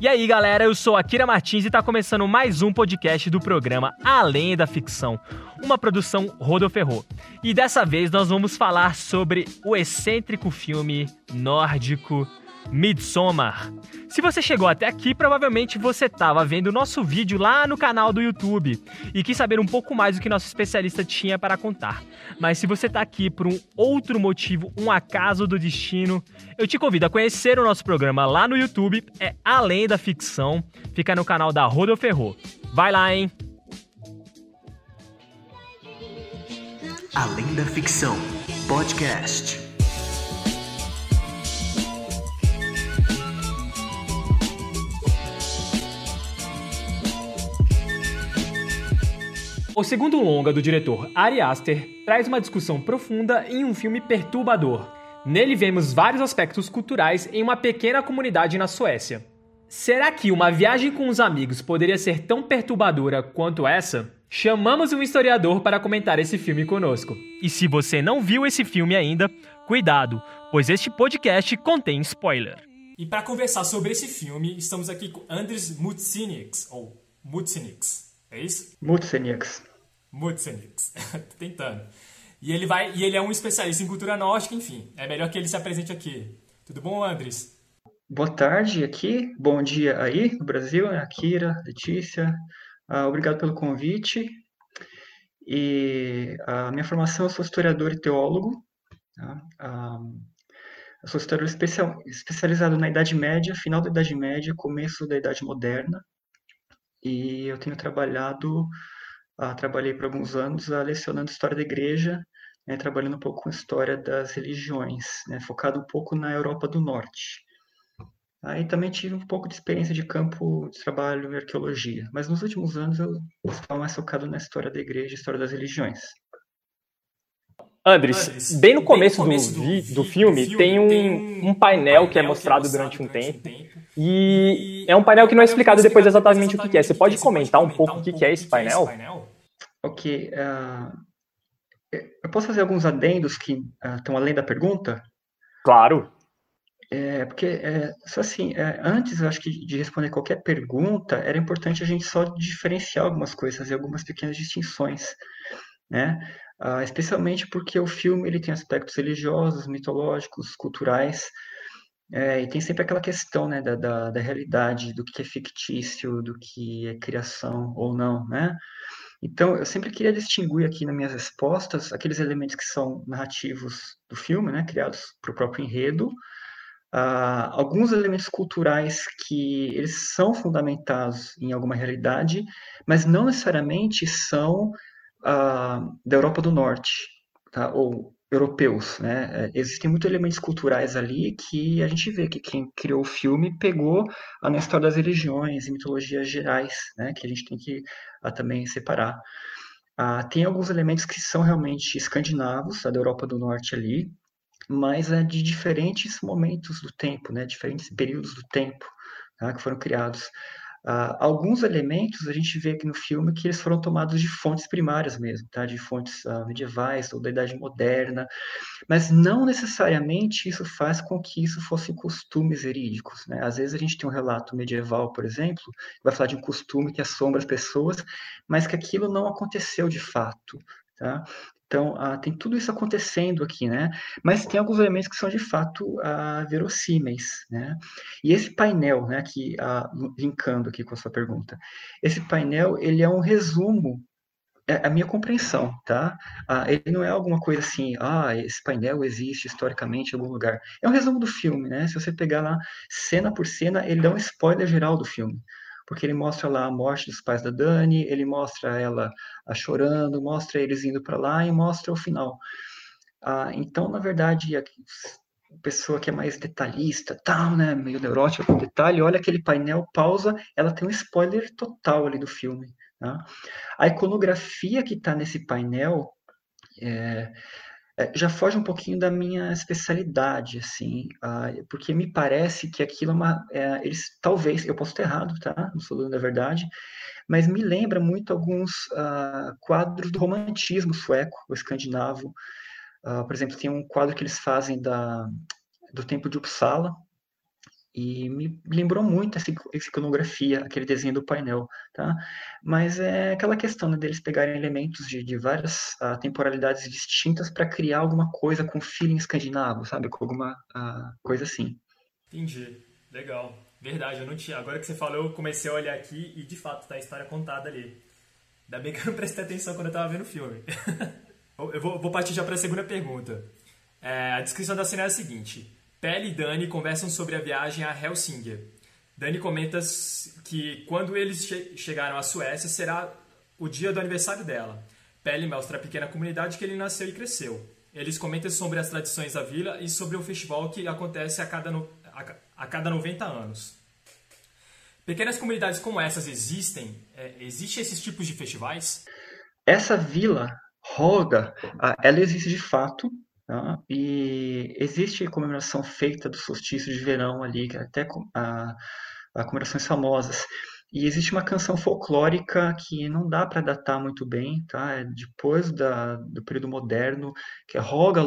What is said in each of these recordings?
E aí, galera, eu sou Akira Martins e está começando mais um podcast do programa Além da Ficção, uma produção Rodoferro. E dessa vez nós vamos falar sobre o excêntrico filme nórdico Midsommar. Se você chegou até aqui, provavelmente você estava vendo o nosso vídeo lá no canal do YouTube e quis saber um pouco mais do que nosso especialista tinha para contar. Mas se você está aqui por um outro motivo, um acaso do destino, eu te convido a conhecer o nosso programa lá no YouTube, é Além da Ficção, fica no canal da Rodo Ferro. Vai lá, hein? Além da Ficção, podcast. O segundo longa do diretor Ari Aster traz uma discussão profunda em um filme perturbador. Nele vemos vários aspectos culturais em uma pequena comunidade na Suécia. Será que uma viagem com os amigos poderia ser tão perturbadora quanto essa? Chamamos um historiador para comentar esse filme conosco. E se você não viu esse filme ainda, cuidado, pois este podcast contém spoiler. E para conversar sobre esse filme, estamos aqui com Andres Mutsiniks, ou Mutsiniks. É isso? Mutsenix. Mutsenix. Tentando. E ele vai, e ele é um especialista em cultura nórdica, enfim. É melhor que ele se apresente aqui. Tudo bom, Andres? Boa tarde aqui, bom dia aí no Brasil, né? Akira, Letícia. Uh, obrigado pelo convite. E a minha formação, eu sou historiador e teólogo. Tá? Uh, eu sou historiador especial, especializado na Idade Média, final da Idade Média, começo da Idade Moderna e eu tenho trabalhado, ah, trabalhei por alguns anos ah, lecionando história da igreja, né, trabalhando um pouco com história das religiões, né, focado um pouco na Europa do Norte. Aí também tive um pouco de experiência de campo de trabalho em arqueologia, mas nos últimos anos eu estava mais focado na história da igreja, história das religiões. Andres, bem no começo, bem no começo do, do, do, filme, filme, tem um, um painel que é mostrado durante um tempo. E é um painel que não é explicado depois exatamente o que é. Você pode comentar um pouco o que é esse painel? Ok. Uh, eu posso fazer alguns adendos que uh, estão além da pergunta? Claro. É, porque, é, só assim, é, antes, eu acho que de responder qualquer pergunta, era importante a gente só diferenciar algumas coisas, fazer algumas pequenas distinções, né? Uh, especialmente porque o filme ele tem aspectos religiosos, mitológicos, culturais, é, e tem sempre aquela questão né, da, da, da, realidade, do que é fictício, do que é criação ou não, né? Então, eu sempre queria distinguir aqui nas minhas respostas aqueles elementos que são narrativos do filme, né, criados para o próprio enredo, uh, alguns elementos culturais que eles são fundamentados em alguma realidade, mas não necessariamente são uh, da Europa do Norte, tá? ou europeus, né? É, existem muitos elementos culturais ali que a gente vê que quem criou o filme pegou a na história das religiões e mitologias gerais, né? Que a gente tem que ah, também separar. Ah, tem alguns elementos que são realmente escandinavos, da Europa do Norte ali, mas é de diferentes momentos do tempo, né? Diferentes períodos do tempo tá? que foram criados. Uh, alguns elementos a gente vê aqui no filme que eles foram tomados de fontes primárias mesmo, tá? de fontes uh, medievais ou da Idade Moderna, mas não necessariamente isso faz com que isso fossem costumes verídicos. Né? Às vezes a gente tem um relato medieval, por exemplo, que vai falar de um costume que assombra as pessoas, mas que aquilo não aconteceu de fato. Tá? Então, ah, tem tudo isso acontecendo aqui, né? Mas tem alguns elementos que são de fato ah, verossímeis, né? E esse painel, né, que, ah, linkando aqui com a sua pergunta, esse painel, ele é um resumo é a minha compreensão, tá? Ah, ele não é alguma coisa assim, ah, esse painel existe historicamente em algum lugar. É um resumo do filme, né? Se você pegar lá cena por cena, ele dá um spoiler geral do filme porque ele mostra lá a morte dos pais da Dani, ele mostra ela a chorando, mostra eles indo para lá e mostra o final. Ah, então, na verdade, a pessoa que é mais detalhista, tal, né, meio neurótica com detalhe, olha aquele painel, pausa, ela tem um spoiler total ali do filme. Tá? A iconografia que está nesse painel é, já foge um pouquinho da minha especialidade, assim, uh, porque me parece que aquilo é uma, é, eles talvez, eu posso estar errado, tá? Não sou dono da verdade, mas me lembra muito alguns uh, quadros do romantismo sueco, ou escandinavo. Uh, por exemplo, tem um quadro que eles fazem da, do Templo de Uppsala, e me lembrou muito essa iconografia, aquele desenho do painel, tá? Mas é aquela questão né, deles pegarem elementos de, de várias uh, temporalidades distintas para criar alguma coisa com feeling escandinavo, sabe? Com alguma uh, coisa assim. Entendi. Legal. Verdade, eu não tinha. Agora que você falou, eu comecei a olhar aqui e de fato tá a história contada ali. Ainda bem que eu não prestei atenção quando eu tava vendo o filme. eu vou, vou partir já para a segunda pergunta. É, a descrição da cena é a seguinte: Pelle e Dani conversam sobre a viagem a Helsinki. Dani comenta que quando eles che chegaram à Suécia será o dia do aniversário dela. Pelle mostra a pequena comunidade que ele nasceu e cresceu. Eles comentam sobre as tradições da vila e sobre o festival que acontece a cada, no, a, cada 90 anos. Pequenas comunidades como essas existem? É, existem esses tipos de festivais? Essa vila, Roga, ela existe de fato. Tá? E existe comemoração feita do solstício de verão ali, que é até a, a comemorações famosas. E existe uma canção folclórica que não dá para datar muito bem, tá? É depois da, do período moderno, que é Roga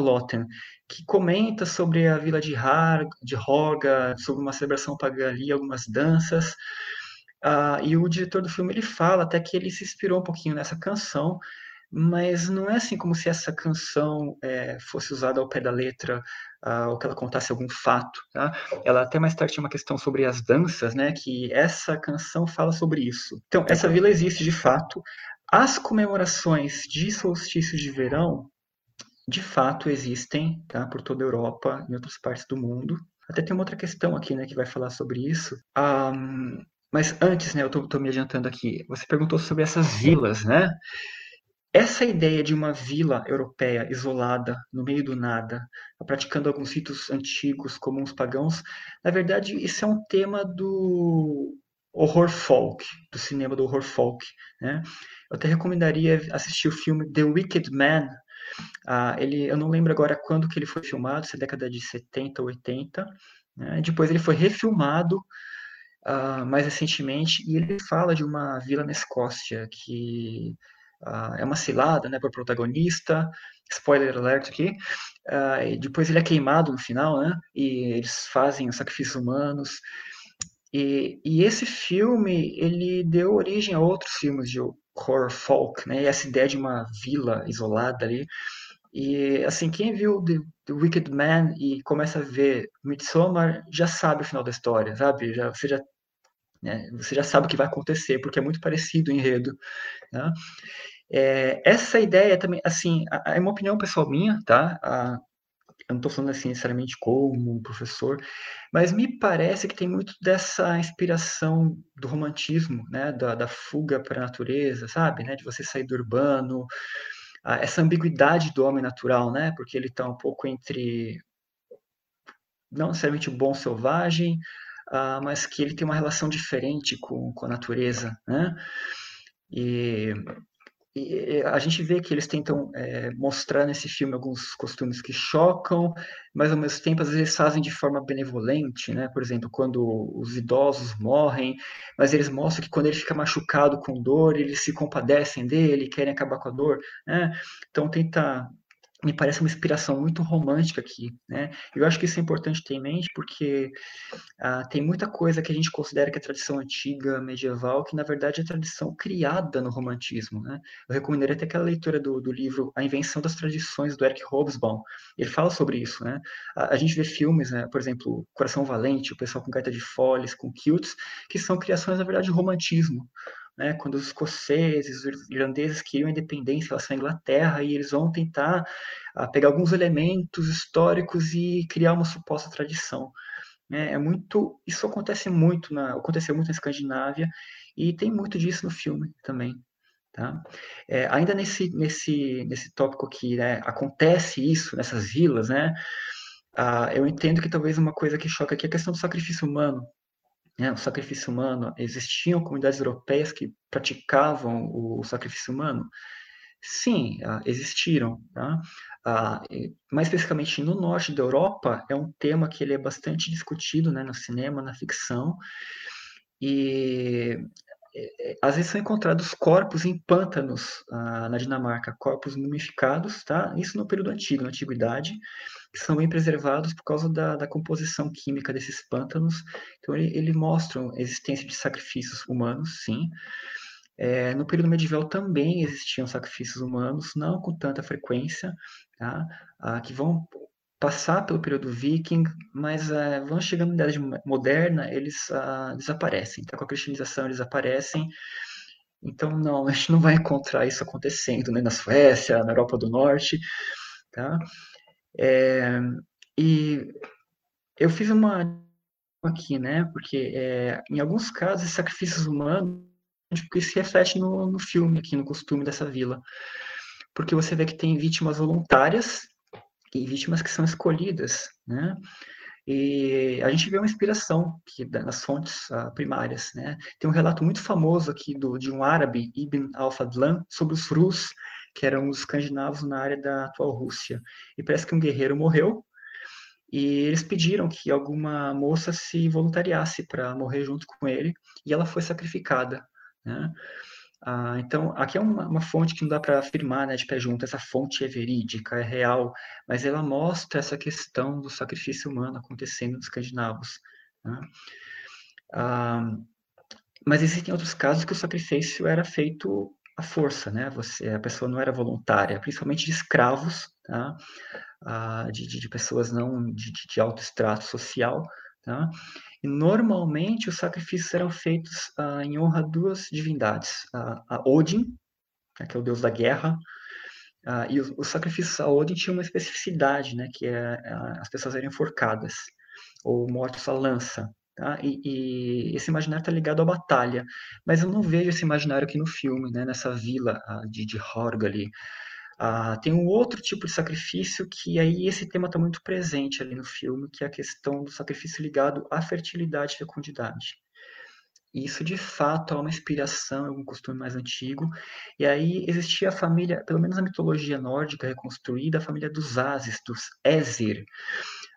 que comenta sobre a vila de, Har, de Roga, sobre uma celebração pagã ali, algumas danças. Ah, e o diretor do filme ele fala até que ele se inspirou um pouquinho nessa canção mas não é assim como se essa canção é, fosse usada ao pé da letra, uh, ou que ela contasse algum fato. Tá? Ela até mais tarde tinha uma questão sobre as danças, né, que essa canção fala sobre isso. Então, essa vila existe de fato. As comemorações de solstício de verão, de fato, existem tá, por toda a Europa e outras partes do mundo. Até tem uma outra questão aqui né, que vai falar sobre isso. Um, mas antes, né, eu estou me adiantando aqui, você perguntou sobre essas vilas, né? Essa ideia de uma vila europeia isolada, no meio do nada, praticando alguns ritos antigos, como os pagãos, na verdade, isso é um tema do horror folk, do cinema do horror folk. Né? Eu até recomendaria assistir o filme The Wicked Man. Ah, ele, eu não lembro agora quando que ele foi filmado, se é década de 70 ou 80. Né? Depois ele foi refilmado ah, mais recentemente e ele fala de uma vila na Escócia que Uh, é uma cilada né, para o protagonista. Spoiler alert aqui. Uh, depois ele é queimado no final, né? E eles fazem os sacrifícios humanos. E, e, esse filme ele deu origem a outros filmes de horror folk, né? E essa ideia de uma vila isolada ali. E assim, quem viu The, The Wicked Man e começa a ver Midsommar já sabe o final da história, sabe? Já, você já né? Você já sabe o que vai acontecer, porque é muito parecido o enredo. Né? É, essa ideia também, assim, é uma opinião pessoal minha, tá? A, eu não estou falando assim necessariamente como professor, mas me parece que tem muito dessa inspiração do romantismo, né? Da, da fuga para a natureza, sabe? Né? De você sair do urbano, essa ambiguidade do homem natural, né? Porque ele está um pouco entre não necessariamente o bom selvagem, uh, mas que ele tem uma relação diferente com, com a natureza, né? E, e a gente vê que eles tentam é, mostrar nesse filme alguns costumes que chocam, mas ao mesmo tempo às vezes fazem de forma benevolente, né? Por exemplo, quando os idosos morrem, mas eles mostram que quando ele fica machucado com dor, eles se compadecem dele, querem acabar com a dor, né? Então tenta me parece uma inspiração muito romântica aqui, né? Eu acho que isso é importante ter em mente porque ah, tem muita coisa que a gente considera que é tradição antiga, medieval, que na verdade é tradição criada no romantismo, né? Eu recomendaria até aquela leitura do, do livro A Invenção das Tradições, do Eric Hobsbawm. Ele fala sobre isso, né? A, a gente vê filmes, né? por exemplo, Coração Valente, o pessoal com Gaita de Foles, com Kilts, que são criações, na verdade, de romantismo, né, quando os escoceses, os irlandeses queriam independência em relação à Inglaterra e eles vão tentar a, ah, pegar alguns elementos históricos e criar uma suposta tradição. É, é muito, isso acontece muito na, aconteceu muito na Escandinávia e tem muito disso no filme também. Tá? É, ainda nesse, nesse, nesse tópico aqui, né, acontece isso nessas vilas, né? Ah, eu entendo que talvez uma coisa que choca aqui é a questão do sacrifício humano, né, o sacrifício humano, existiam comunidades europeias que praticavam o sacrifício humano? Sim, ah, existiram. Tá? Ah, mais especificamente no norte da Europa, é um tema que ele é bastante discutido né, no cinema, na ficção, e às vezes são encontrados corpos em pântanos ah, na Dinamarca, corpos mumificados, tá? Isso no período antigo, na antiguidade, que são bem preservados por causa da, da composição química desses pântanos. Então ele, ele mostra a existência de sacrifícios humanos, sim. É, no período medieval também existiam sacrifícios humanos, não com tanta frequência, tá? Ah, que vão passar pelo período viking, mas uh, vão chegando na idade moderna, eles uh, desaparecem. Então, com a cristianização, eles aparecem. Então, não, a gente não vai encontrar isso acontecendo né, na Suécia, na Europa do Norte. Tá? É, e eu fiz uma aqui, né? Porque é, em alguns casos, sacrifícios humanos, tipo, isso se reflete no, no filme aqui, no costume dessa vila. Porque você vê que tem vítimas voluntárias e vítimas que são escolhidas, né? E a gente vê uma inspiração que nas fontes uh, primárias, né? Tem um relato muito famoso aqui do, de um árabe, Ibn al-Fadlan, sobre os Rus, que eram os escandinavos na área da atual Rússia. E parece que um guerreiro morreu e eles pediram que alguma moça se voluntariasse para morrer junto com ele e ela foi sacrificada, né? Ah, então, aqui é uma, uma, fonte que não dá para afirmar né, de pé junto, essa fonte é verídica, é real, mas ela mostra essa questão do sacrifício humano acontecendo nos escandinavos. Né? Ah, mas existem outros casos que o sacrifício era feito à força, né? Você, a pessoa não era voluntária, principalmente de escravos, tá? ah, de, de, de, pessoas não de, de alto extrato social, tá? E normalmente os sacrifícios eram feitos ah, em honra a duas divindades, a, a Odin, né, que é o deus da guerra, ah, e os, os, sacrifícios a Odin tinham uma especificidade, né, que é, as pessoas eram enforcadas ou mortos à lança. Tá? E, e, esse imaginário está ligado à batalha, mas eu não vejo esse imaginário aqui no filme, né, nessa vila ah, de, de Horg ali. Ah, tem um outro tipo de sacrifício que aí esse tema está muito presente ali no filme, que é a questão do sacrifício ligado à fertilidade e fecundidade. Isso de fato é uma inspiração, é um costume mais antigo. E aí existia a família, pelo menos na mitologia nórdica reconstruída, a família dos Ases, dos Ezir.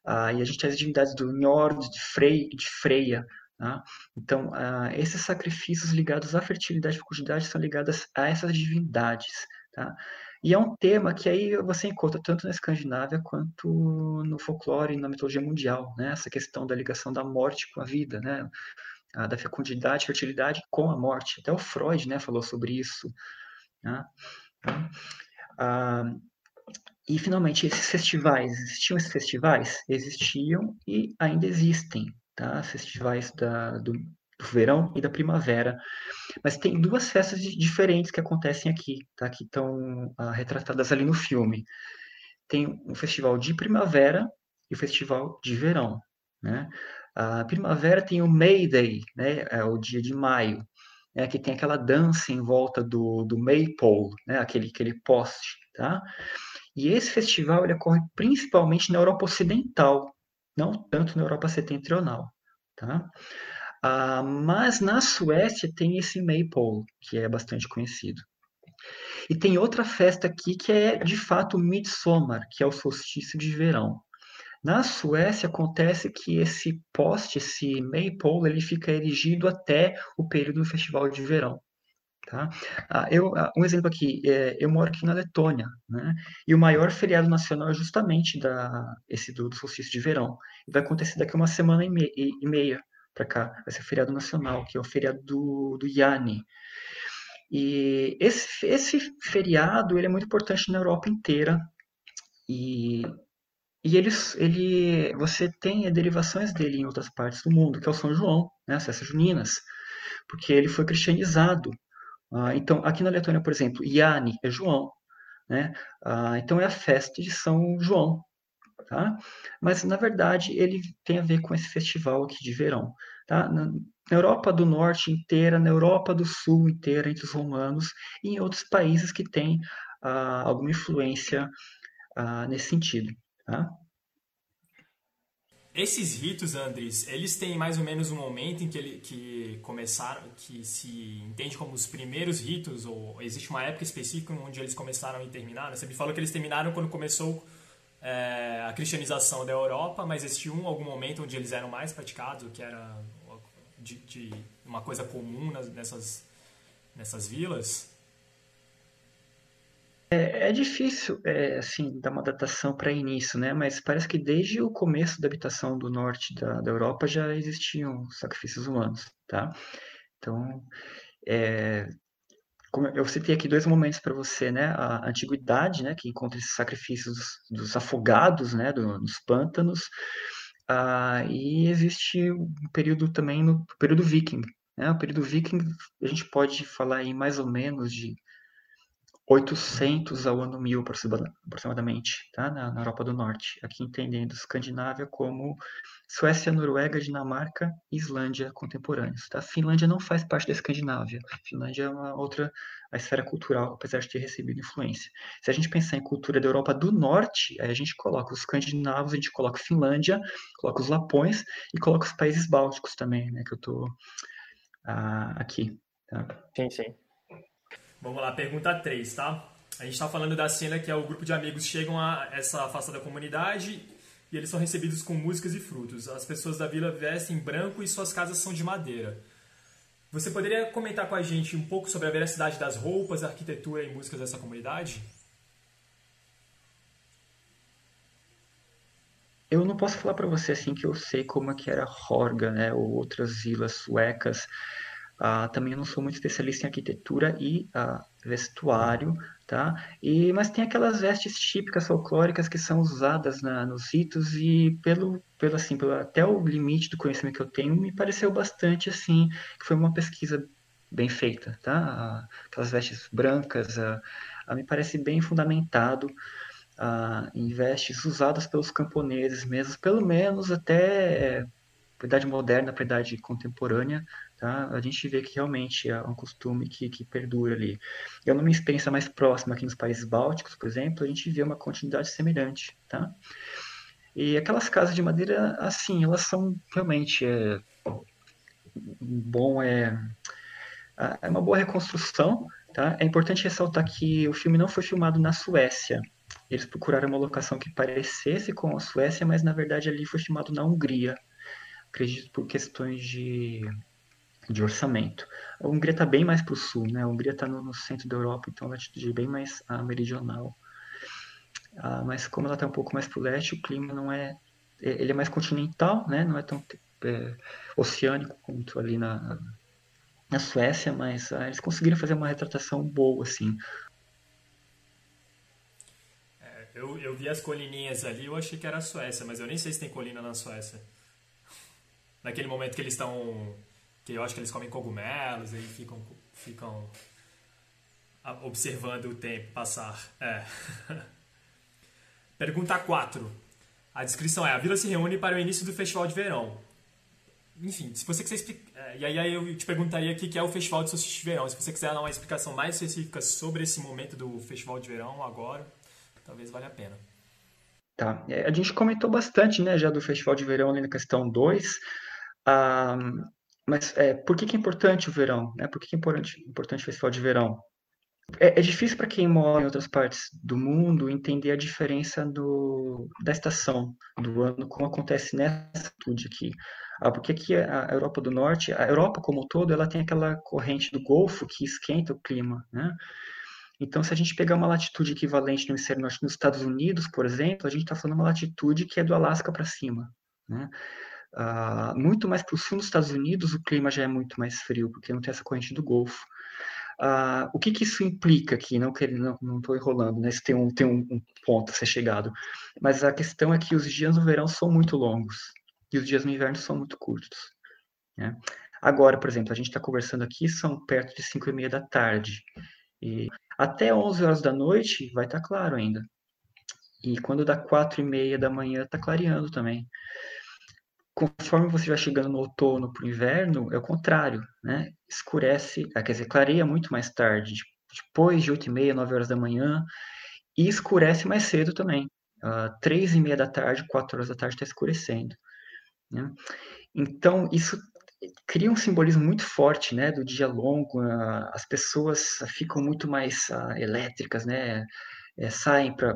Ah, e a gente tem as divindades do Njord, de, Frey, de Freya. Tá? Então, ah, esses sacrifícios ligados à fertilidade e fecundidade são ligados a essas divindades. Tá? E é um tema que aí você encontra tanto na Escandinávia quanto no folclore e na mitologia mundial, né? Essa questão da ligação da morte com a vida, né? A, da fecundidade, fertilidade com a morte. Até o Freud, né, falou sobre isso. Né? Então, ah, e finalmente esses festivais, existiam esses festivais? Existiam e ainda existem, tá? Festivais da, do, do verão e da primavera. Mas tem duas festas diferentes que acontecem aqui, tá? que estão ah, retratadas ali no filme. Tem um festival de primavera e o festival de verão. Né? A primavera tem o May Day, né? é o dia de maio, né? que tem aquela dança em volta do, do Maypole, né? aquele, aquele poste. Tá? E esse festival ele ocorre principalmente na Europa Ocidental, não tanto na Europa Setentrional. Tá? Ah, mas na Suécia tem esse Maypole, que é bastante conhecido. E tem outra festa aqui que é de fato Midsommar, que é o solstício de verão. Na Suécia acontece que esse poste, esse Maypole, ele fica erigido até o período do festival de verão. Tá? Ah, eu, ah, um exemplo aqui, é, eu moro aqui na Letônia, né? e o maior feriado nacional é justamente da, esse do, do solstício de verão. Vai acontecer daqui uma semana e, me, e, e meia para cá, vai ser feriado nacional, que é o feriado do, do Yane. E esse, esse feriado ele é muito importante na Europa inteira. E, e eles, ele, você tem derivações dele em outras partes do mundo, que é o São João, né, as festas juninas, porque ele foi cristianizado. Ah, então, aqui na Letônia, por exemplo, Yane é João. Né? Ah, então, é a festa de São João, tá? Mas na verdade ele tem a ver com esse festival aqui de verão, tá? Na, Europa do Norte inteira, na Europa do Sul inteira entre os romanos e em outros países que têm ah, alguma influência ah, nesse sentido, tá? Esses ritos, Andres, eles têm mais ou menos um momento em que, ele, que começaram, que se entende como os primeiros ritos, ou existe uma época específica onde eles começaram e terminaram? Você me falou que eles terminaram quando começou é, a cristianização da Europa, mas existiu algum momento onde eles eram mais praticados, que era de, de uma coisa comum nessas, nessas vilas? É, é difícil, é, assim, dar uma datação para início, né? Mas parece que desde o começo da habitação do norte da, da Europa já existiam sacrifícios humanos, tá? Então, é, como eu citei aqui dois momentos para você, né? A antiguidade, né? Que encontra esses sacrifícios dos, dos afogados, né? Do, dos pântanos. Ah, e existe um período também no período viking, né? O período viking a gente pode falar em mais ou menos de 800 ao ano 1000 aproximadamente, tá? na, na Europa do Norte, aqui entendendo Escandinávia como Suécia, Noruega, Dinamarca e Islândia contemporâneos. Tá? Finlândia não faz parte da Escandinávia. Finlândia é uma outra a esfera cultural, apesar de ter recebido influência. Se a gente pensar em cultura da Europa do Norte, aí a gente coloca os escandinavos, a gente coloca Finlândia, coloca os lapões e coloca os países bálticos também, né, que eu estou ah, aqui. Tá? Sim, sim. Vamos lá, pergunta 3, tá? A gente está falando da cena que é o grupo de amigos chegam a essa afastada comunidade e eles são recebidos com músicas e frutos. As pessoas da vila vestem branco e suas casas são de madeira. Você poderia comentar com a gente um pouco sobre a veracidade das roupas, arquitetura e músicas dessa comunidade? Eu não posso falar para você assim que eu sei como é que era Horga, né, ou outras vilas suecas Uh, também eu não sou muito especialista em arquitetura e uh, vestuário, tá? E, mas tem aquelas vestes típicas folclóricas que são usadas na, nos ritos e pelo, pelo assim, pelo, até o limite do conhecimento que eu tenho, me pareceu bastante assim, que foi uma pesquisa bem feita, tá? Uh, aquelas vestes brancas, me parece bem fundamentado em vestes usadas pelos camponeses mesmo, pelo menos até para idade moderna, para idade contemporânea, tá? a gente vê que realmente é um costume que, que perdura ali. Eu, numa experiência mais próxima aqui nos países bálticos, por exemplo, a gente vê uma continuidade semelhante. Tá? E aquelas casas de madeira, assim, elas são realmente é, bom, é, é uma boa reconstrução. Tá? É importante ressaltar que o filme não foi filmado na Suécia. Eles procuraram uma locação que parecesse com a Suécia, mas na verdade ali foi filmado na Hungria. Acredito por questões de de orçamento. A Hungria está bem mais para o sul, né? A Hungria está no, no, centro da Europa, então a latitude é bem mais ah, meridional. Ah, mas como ela está um pouco mais para o leste, o clima não é, é, ele é mais continental, né? Não é tão é, oceânico quanto ali na, na Suécia, mas ah, eles conseguiram fazer uma retratação boa, assim. É, eu, eu vi as colininhas ali, eu achei que era a Suécia, mas eu nem sei se tem colina na Suécia. Naquele momento que eles estão que eu acho que eles comem cogumelos e ficam, ficam observando o tempo passar. É. Pergunta 4. A descrição é: a vila se reúne para o início do festival de verão. Enfim, se você quiser explicar. É, e aí eu te perguntaria o que é o festival de solstício de verão. Se você quiser dar uma explicação mais específica sobre esse momento do festival de verão agora, talvez valha a pena. Tá. É, a gente comentou bastante, né, já do festival de verão ali na questão 2. Um, mas é, por que, que é importante o verão? Né? Por que, que é importante, importante o festival de verão? É, é difícil para quem mora em outras partes do mundo entender a diferença do, da estação do ano, como acontece nessa atitude aqui. Ah, porque aqui a Europa do Norte, a Europa como um todo, ela tem aquela corrente do Golfo que esquenta o clima, né? Então, se a gente pegar uma latitude equivalente no hemisfério norte nos Estados Unidos, por exemplo, a gente está falando uma latitude que é do Alasca para cima, né? Uh, muito mais para o sul dos Estados Unidos, o clima já é muito mais frio, porque não tem essa corrente do Golfo. Uh, o que, que, isso implica aqui? Não que não estou enrolando, né? Isso tem, um, tem um, um, ponto a ser chegado. Mas a questão é que os dias no verão são muito longos e os dias no inverno são muito curtos. Né? Agora, por exemplo, a gente está conversando aqui, são perto de 5 e meia da tarde. E até 11 horas da noite vai estar tá claro ainda. E quando dá 4 e meia da manhã, está clareando também conforme você vai chegando no outono para o inverno, é o contrário, né? Escurece, ah, quer dizer, clareia muito mais tarde, depois de 8 e meia, 9 horas da manhã, e escurece mais cedo também. Uh, 3 e meia da tarde, 4 horas da tarde está escurecendo. Né? Então, isso cria um simbolismo muito forte, né, do dia longo, uh, as pessoas ficam muito mais uh, elétricas, né, é, saem para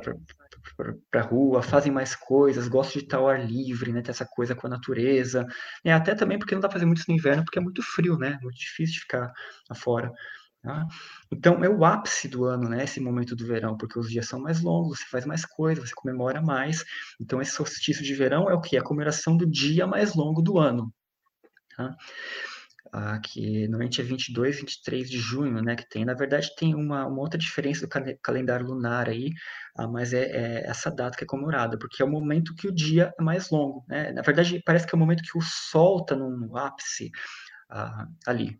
para rua, fazem mais coisas, gostam de estar ao ar livre, né? Ter essa coisa com a natureza. É, até também porque não dá para fazer muito no inverno, porque é muito frio, né? Muito difícil de ficar afora. Tá? Então, é o ápice do ano, né, esse momento do verão, porque os dias são mais longos, você faz mais coisas, você comemora mais. Então, esse solstício de verão é o que? A comemoração do dia mais longo do ano. Tá? Ah, que normalmente é 22, 23 de junho, né, que tem. Na verdade, tem uma, uma outra diferença do calendário lunar aí, ah, mas é, é, essa data que é comemorada, porque é o momento que o dia é mais longo, né? Na verdade, parece que é o momento que o sol está no ápice ah, ali.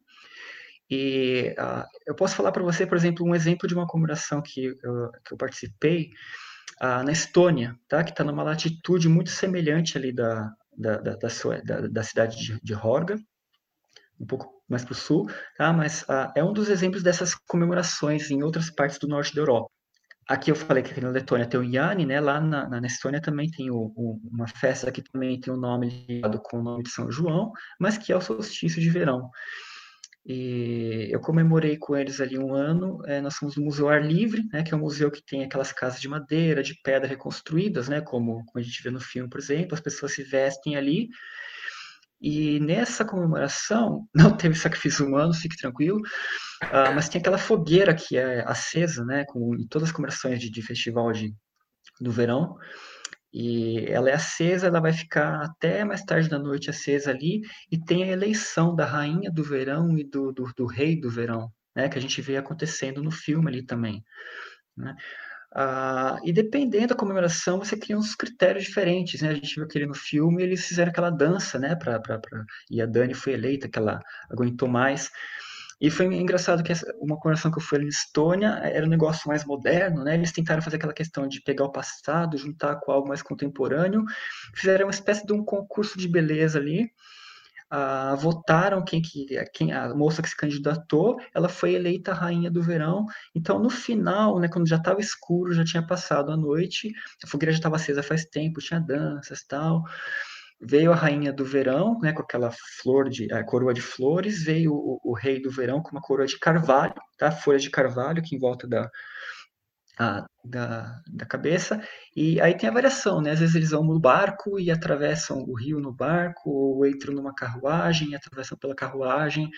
E uh, eu posso falar para você, por exemplo, um exemplo de uma comemoração que eu, que eu participei uh, na Estônia, tá? que está numa latitude muito semelhante ali da, da, da, da, sua, da, da cidade de, de Horga, um pouco mais para o sul, tá? mas uh, é um dos exemplos dessas comemorações em outras partes do norte da Europa. Aqui eu falei que aqui na Letônia tem o Yanni, né? Lá na, na Estônia também tem o, o, uma festa que também tem o nome ligado com o nome de São João, mas que é o solstício de verão. E eu comemorei com eles ali um ano. É, nós fomos no Museu Ar Livre, né, que é um museu que tem aquelas casas de madeira, de pedra reconstruídas, né, como, como a gente vê no filme, por exemplo. As pessoas se vestem ali. E nessa comemoração, não teve sacrifício humano, fique tranquilo, uh, mas tem aquela fogueira que é acesa, né, com, em todas as comemorações de, de festival de, do verão. E ela é acesa, ela vai ficar até mais tarde da noite acesa ali, e tem a eleição da rainha do verão e do, do, do rei do verão, né, que a gente vê acontecendo no filme ali também. Né? Ah, e dependendo da comemoração, você cria uns critérios diferentes, né? A gente viu aquele no filme, eles fizeram aquela dança, né? Pra, pra, pra... E a Dani foi eleita, que ela aguentou mais. E foi engraçado que essa, uma conversação que eu fui ali na Estônia era um negócio mais moderno, né? Eles tentaram fazer aquela questão de pegar o passado, juntar com algo mais contemporâneo, fizeram uma espécie de um concurso de beleza ali. Uh, votaram quem que quem a moça que se candidatou, ela foi eleita rainha do verão. Então, no final, né, quando já estava escuro, já tinha passado a noite, a fogueira já estava acesa faz tempo, tinha danças tal veio a rainha do verão, né, com aquela flor de a coroa de flores, veio o, o, rei do verão com uma coroa de carvalho, tá? Folha de carvalho que em volta da, a, da, da cabeça. E aí tem a variação, né? Às vezes eles vão no barco e atravessam o rio no barco, ou entram numa carruagem e atravessam pela carruagem,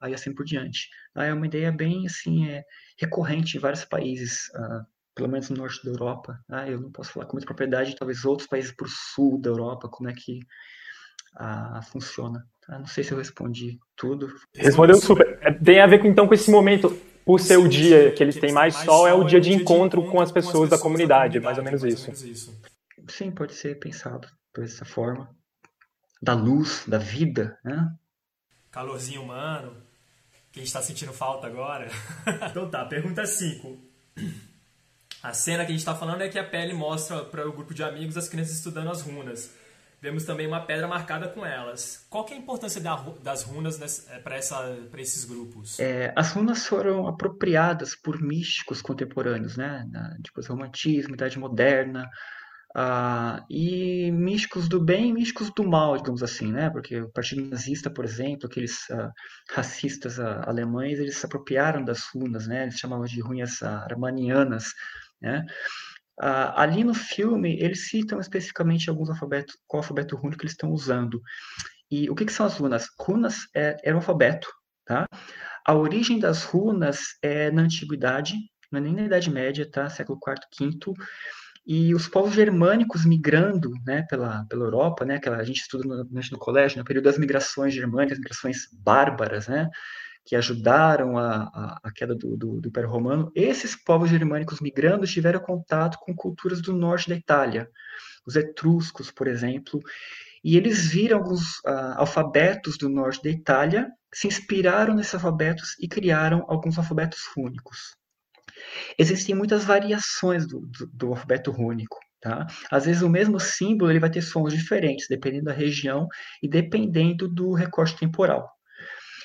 aí assim por diante. Aí é uma ideia bem assim, é, recorrente em vários países. Uh, pelo menos no norte da Europa. Ah, eu não posso falar com muita propriedade, talvez outros países para o sul da Europa, como é que ah, funciona. Ah, não sei se eu respondi tudo. Respondeu super. É, tem a ver então com esse momento, por ser o dia que eles têm mais sol, é o dia de encontro com as pessoas da comunidade, mais ou menos isso. Sim, pode ser pensado dessa forma. Da luz, da vida, né? Calorzinho humano, que a gente está sentindo falta agora. então tá, pergunta 5. A cena que a gente está falando é que a pele mostra para o grupo de amigos as crianças estudando as runas. Vemos também uma pedra marcada com elas. Qual é a importância das runas eh, para esses grupos? É, as runas foram apropriadas por místicos contemporâneos, né? Na, tipo, romantismo, idade moderna, uh, e místicos do bem e místicos do mal, digamos assim, né? Porque o Partido Nazista, por exemplo, aqueles uh, racistas uh, alemães, eles se apropriaram das runas, né? Eles chamavam de runas armanianas, né? Ah, ali no filme, eles citam especificamente alguns alfabetos, qual alfabeto rúnico eles estão usando. E o que, que são as runas? Runas é, é um alfabeto, tá? A origem das runas é na antiguidade, não é nem na Idade Média, tá? Século IV, V. E os povos germânicos migrando, né, pela, pela Europa, né, que a gente estuda no, no colégio, no período das migrações germânicas, migrações bárbaras, né, que ajudaram a, a, a queda do, do, do, Império Romano, esses povos germânicos migrando tiveram contato com culturas do norte da Itália, os etruscos, por exemplo, e eles viram alguns uh, alfabetos do norte da Itália, se inspiraram nesses alfabetos e criaram alguns alfabetos rúnicos. Existem muitas variações do, do, do alfabeto rúnico. Tá? Às vezes o mesmo símbolo ele vai ter sons diferentes, dependendo da região e dependendo do recorte temporal.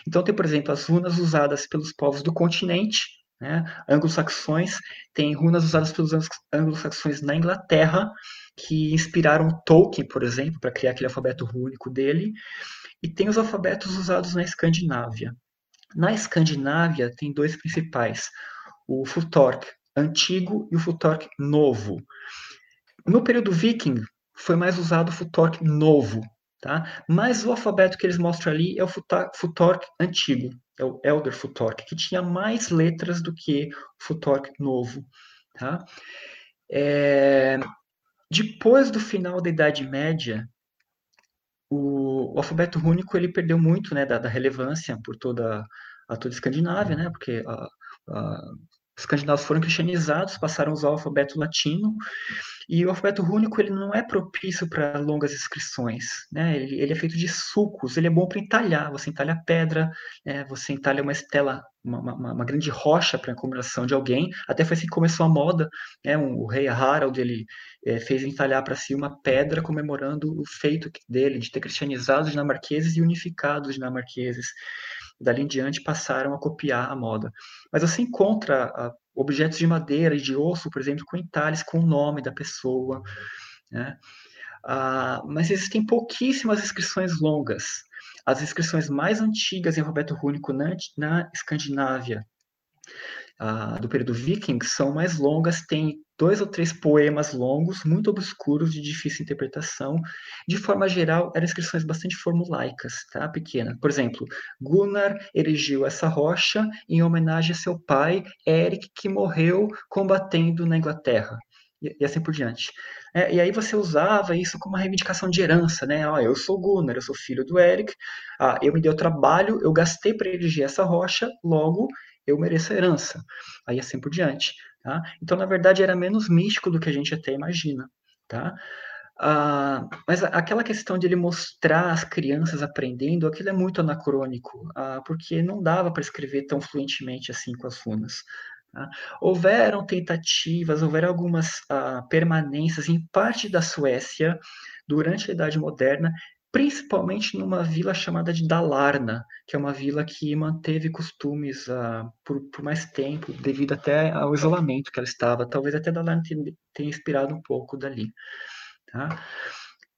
Então, tem, por exemplo, as runas usadas pelos povos do continente, né, anglo-saxões, tem runas usadas pelos anglo-saxões na Inglaterra, que inspiraram Tolkien, por exemplo, para criar aquele alfabeto rúnico dele, e tem os alfabetos usados na Escandinávia. Na Escandinávia, tem dois principais, o Futork antigo e o Futork novo. No período viking, foi mais usado o Futork novo, tá? Mas o alfabeto que eles mostram ali é o Futork antigo, é o Elder Futork, que tinha mais letras do que o Futork novo, tá? É... Depois do final da Idade Média, o, o alfabeto rúnico ele perdeu muito né, da, da relevância por toda a toda a Escandinávia, né, porque a, a, os escandinavos foram cristianizados, passaram a usar o alfabeto latino, e o alfabeto rúnico ele não é propício para longas inscrições, né? Ele, ele, é feito de sulcos, ele é bom para entalhar, você entalha pedra, né? você entalha uma estela, uma, uma, uma grande rocha para a comemoração de alguém, até foi assim que começou a moda, né? Um, o rei Harald, ele é, fez entalhar para si uma pedra comemorando o feito dele, de ter cristianizado os dinamarqueses e unificado os dinamarqueses. Dali em diante passaram a copiar a moda. Mas você encontra a, objetos de madeira e de osso, por exemplo, com entalhes com o nome da pessoa. Né? Ah, mas existem pouquíssimas inscrições longas. As inscrições mais antigas em alfabeto rúnico na, na Escandinávia do período viking são mais longas, têm dois ou três poemas longos, muito obscuros, de difícil interpretação. De forma geral, eram inscrições bastante formulaicas, tá? Pequena. Por exemplo, Gunnar erigiu essa rocha em homenagem a seu pai, Eric, que morreu combatendo na Inglaterra. E, assim por diante. É, e aí você usava isso como uma reivindicação de herança, né? Ah, eu sou Gunnar, eu sou filho do Eric, ah, eu me dei o trabalho, eu gastei para erigir essa rocha, logo eu mereço a herança. Aí assim por diante. Tá? Então, na verdade, era menos místico do que a gente até imagina. Tá? Ah, mas aquela questão de ele mostrar as crianças aprendendo, aquilo é muito anacrônico, ah, porque não dava para escrever tão fluentemente assim com as runas. Tá? Houveram tentativas, houveram algumas ah, permanências em parte da Suécia durante a Idade Moderna principalmente numa vila chamada de Dalarna, que é uma vila que manteve costumes uh, por, por, mais tempo, devido até ao isolamento que ela estava. Talvez até Dalarna tenha, inspirado um pouco dali. Tá?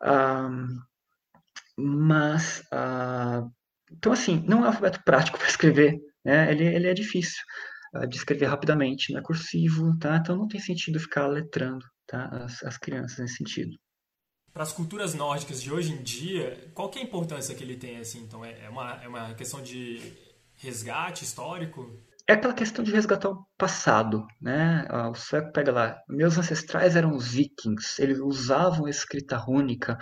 Uh, mas, uh, então assim, não é um alfabeto prático para escrever, né? ele, ele é difícil de escrever rapidamente, não é cursivo, tá? então não tem sentido ficar letrando tá? as, as crianças nesse sentido para as culturas nórdicas de hoje em dia, qual que é a importância que ele tem? Assim, então, é, é uma, é uma questão de resgate histórico? É aquela questão de resgatar o passado, né? Ah, o sueco pega lá, meus ancestrais eram os vikings, eles usavam a escrita rúnica,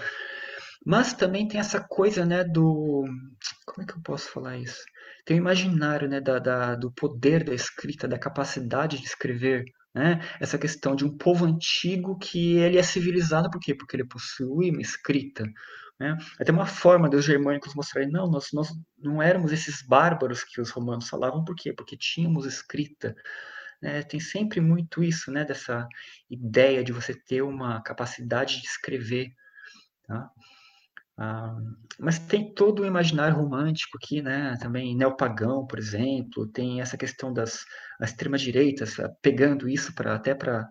mas também tem essa coisa, né, do... Como é que eu posso falar isso? Tem o imaginário, né, da, da do poder da escrita, da capacidade de escrever né? Essa questão de um povo antigo que ele é civilizado por quê? Porque ele possui uma escrita. Né? Até uma forma dos germânicos mostrarem, não, nós, nós não éramos esses bárbaros que os romanos falavam, por quê? Porque tínhamos escrita. É, tem sempre muito isso, né, dessa ideia de você ter uma capacidade de escrever. Tá? Ah, mas tem todo o imaginário romântico aqui, né? Também neopagão, por exemplo, tem essa questão das extrema-direitas pegando isso para até para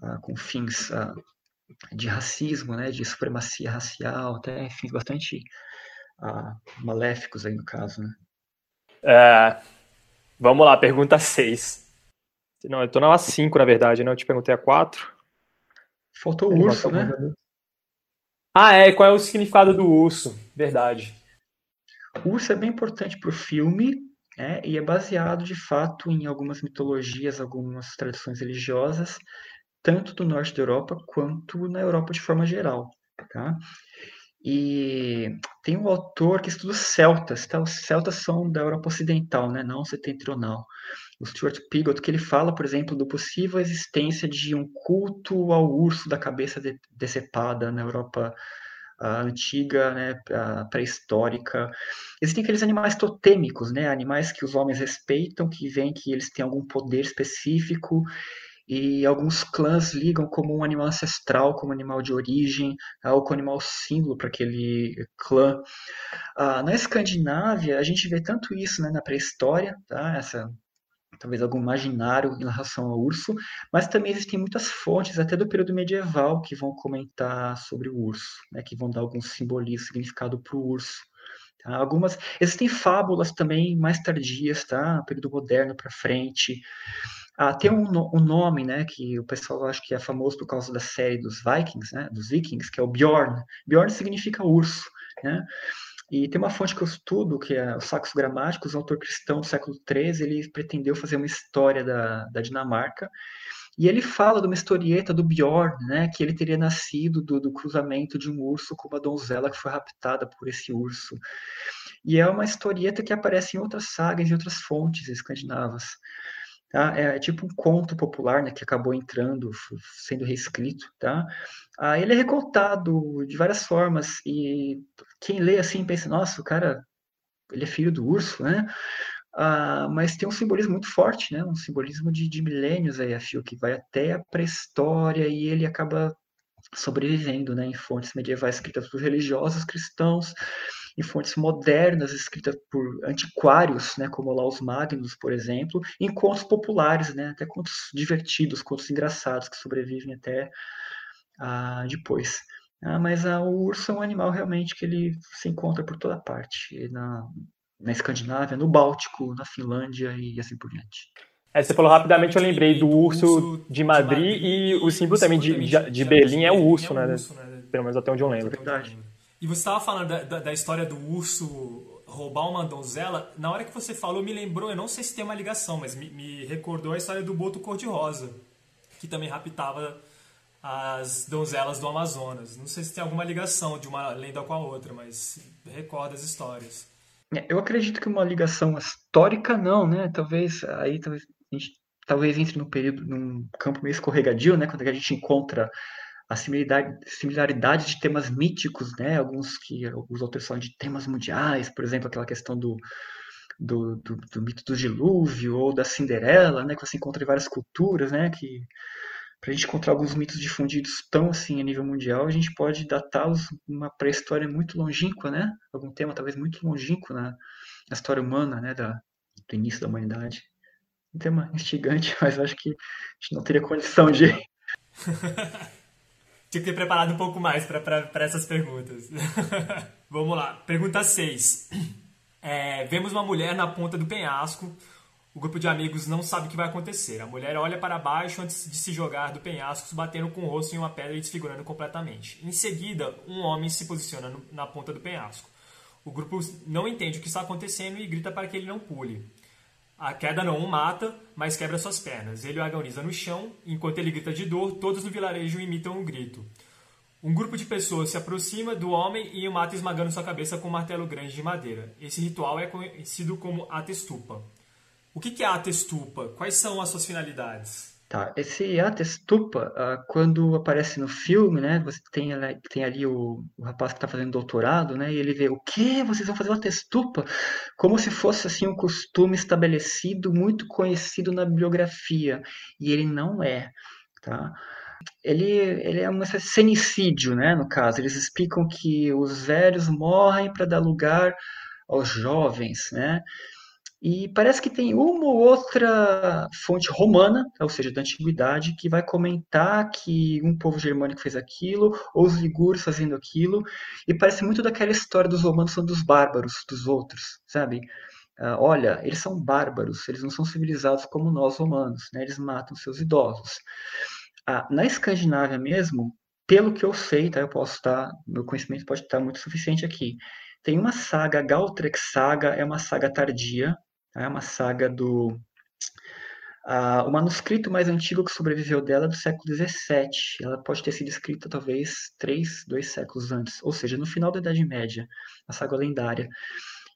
ah, com fins ah, de racismo, né? De supremacia racial, até fins bastante ah, maléficos aí no caso, né? É, vamos lá, pergunta 6. Não, eu tô na 5, na verdade, né? Eu te perguntei a 4. Faltou o urso, né? Ah, é. Qual é o significado do urso? Verdade. O urso é bem importante para o filme né, e é baseado, de fato, em algumas mitologias, algumas tradições religiosas, tanto do norte da Europa quanto na Europa de forma geral. Tá? E tem um autor que estuda os celtas, tá? Os celtas são da Europa Ocidental, né? não setentrional. O Stuart Pigott, que ele fala, por exemplo, do possível existência de um culto ao urso da cabeça de, decepada na Europa uh, antiga, né, pré-histórica. Existem aqueles animais totêmicos, né? Animais que os homens respeitam, que veem que eles têm algum poder específico e alguns clãs ligam como um animal ancestral, como animal de origem, ou como animal símbolo para aquele clã. Ah, na Escandinávia, a gente vê tanto isso né, na pré-história, tá? essa talvez algum imaginário em relação ao urso, mas também existem muitas fontes, até do período medieval, que vão comentar sobre o urso, né, que vão dar algum simbolismo, significado para o urso. Tá? Algumas existem fábulas também mais tardias, tá? Período moderno para frente. Ah, tem um, um, nome, né, que o pessoal acha que é famoso por causa da série dos Vikings, né, dos Vikings, que é o Bjorn. Bjorn significa urso. né? E tem uma fonte que eu estudo, que é o Saxo Gramáticos, um autor cristão do século XIII, ele pretendeu fazer uma história da, da Dinamarca, e ele fala de uma historieta do Bjorn, né, que ele teria nascido do, do cruzamento de um urso com uma donzela que foi raptada por esse urso. E é uma historieta que aparece em outras sagas e outras fontes escandinavas. Tá? É, tipo um conto popular né, que acabou entrando, sendo reescrito. Tá? Ah, ele é recortado de várias formas e quem lê assim pensa, nossa, o cara, ele é filho do urso, né? Ah, mas tem um simbolismo muito forte, né? Um simbolismo de, de milênios aí, a fio, que vai até a pré-história e ele acaba sobrevivendo, né? Em fontes medievais escritas por religiosos cristãos, em fontes modernas escritas por antiquários, né, como lá os Magnus, por exemplo, em contos populares, né, até contos divertidos, contos engraçados que sobrevivem até ah, depois. Ah, mas ah, o urso é um animal realmente que ele se encontra por toda parte, na, na Escandinávia, no Báltico, na Finlândia e assim por diante. É, você falou rapidamente, eu lembrei do urso de Madrid e o símbolo também de, de, de Berlim é o urso, né? Pelo menos até onde eu lembro. Verdade. E você estava falando da, da, da, história do urso roubar uma donzela. Na hora que você falou, me lembrou, eu não sei se tem uma ligação, mas me, me recordou a história do boto cor-de-rosa, que também raptava as donzelas do Amazonas. Não sei se tem alguma ligação de uma lenda com a outra, mas recorda as histórias. É, eu acredito que uma ligação histórica não, né? Talvez aí talvez, gente, talvez entre num período, num campo meio escorregadio, né? Quando a gente encontra a similaridade, similaridade de temas míticos, né? Alguns que alguns autores falam de temas mundiais, por exemplo, aquela questão do, do, do, do mito do dilúvio ou da Cinderela, né? Que você encontra em várias culturas, né? Que para a gente encontrar alguns mitos difundidos tão assim a nível mundial, a gente pode datá-los uma pré-história muito longínqua, né? Algum tema talvez muito longínquo na, na história humana, né? Da, do início da humanidade. Um tema instigante, mas acho que a gente não teria condição de Tinha que ter preparado um pouco mais para essas perguntas. Vamos lá. Pergunta 6. É, vemos uma mulher na ponta do penhasco. O grupo de amigos não sabe o que vai acontecer. A mulher olha para baixo antes de se jogar do penhasco, batendo com o rosto em uma pedra e desfigurando completamente. Em seguida, um homem se posiciona no, na ponta do penhasco. O grupo não entende o que está acontecendo e grita para que ele não pule. A queda não o mata, mas quebra suas pernas. Ele o agoniza no chão, enquanto ele grita de dor, todos no vilarejo imitam o um grito. Um grupo de pessoas se aproxima do homem e o mata esmagando sua cabeça com um martelo grande de madeira. Esse ritual é conhecido como Atestupa. O que é Atestupa? Quais são as suas finalidades? Tá, esse Atestupa, uh, quando aparece no filme, né, você tem, tem ali o, o rapaz que está fazendo doutorado, né, e ele vê, o quê? Vocês vão fazer o Atestupa? Como se fosse, assim, um costume estabelecido, muito conhecido na bibliografia, e ele não é, tá? Ele, ele é um cenicídio, né, no caso, eles explicam que os velhos morrem para dar lugar aos jovens, né, e parece que tem uma ou outra fonte romana, ou seja, da antiguidade, que vai comentar que um povo germânico fez aquilo, ou os ligures fazendo aquilo, e parece muito daquela história dos romanos são dos bárbaros, dos outros, sabe? Uh, olha, eles são bárbaros, eles não são civilizados como nós romanos, né? eles matam seus idosos. Uh, na Escandinávia mesmo, pelo que eu sei, tá? Eu posso estar, meu conhecimento pode estar muito suficiente aqui. Tem uma saga, Galtrek Saga, é uma saga tardia, é uma saga do. Uh, o manuscrito mais antigo que sobreviveu dela é do século XVII. Ela pode ter sido escrita talvez três, dois séculos antes, ou seja, no final da Idade Média, a saga lendária.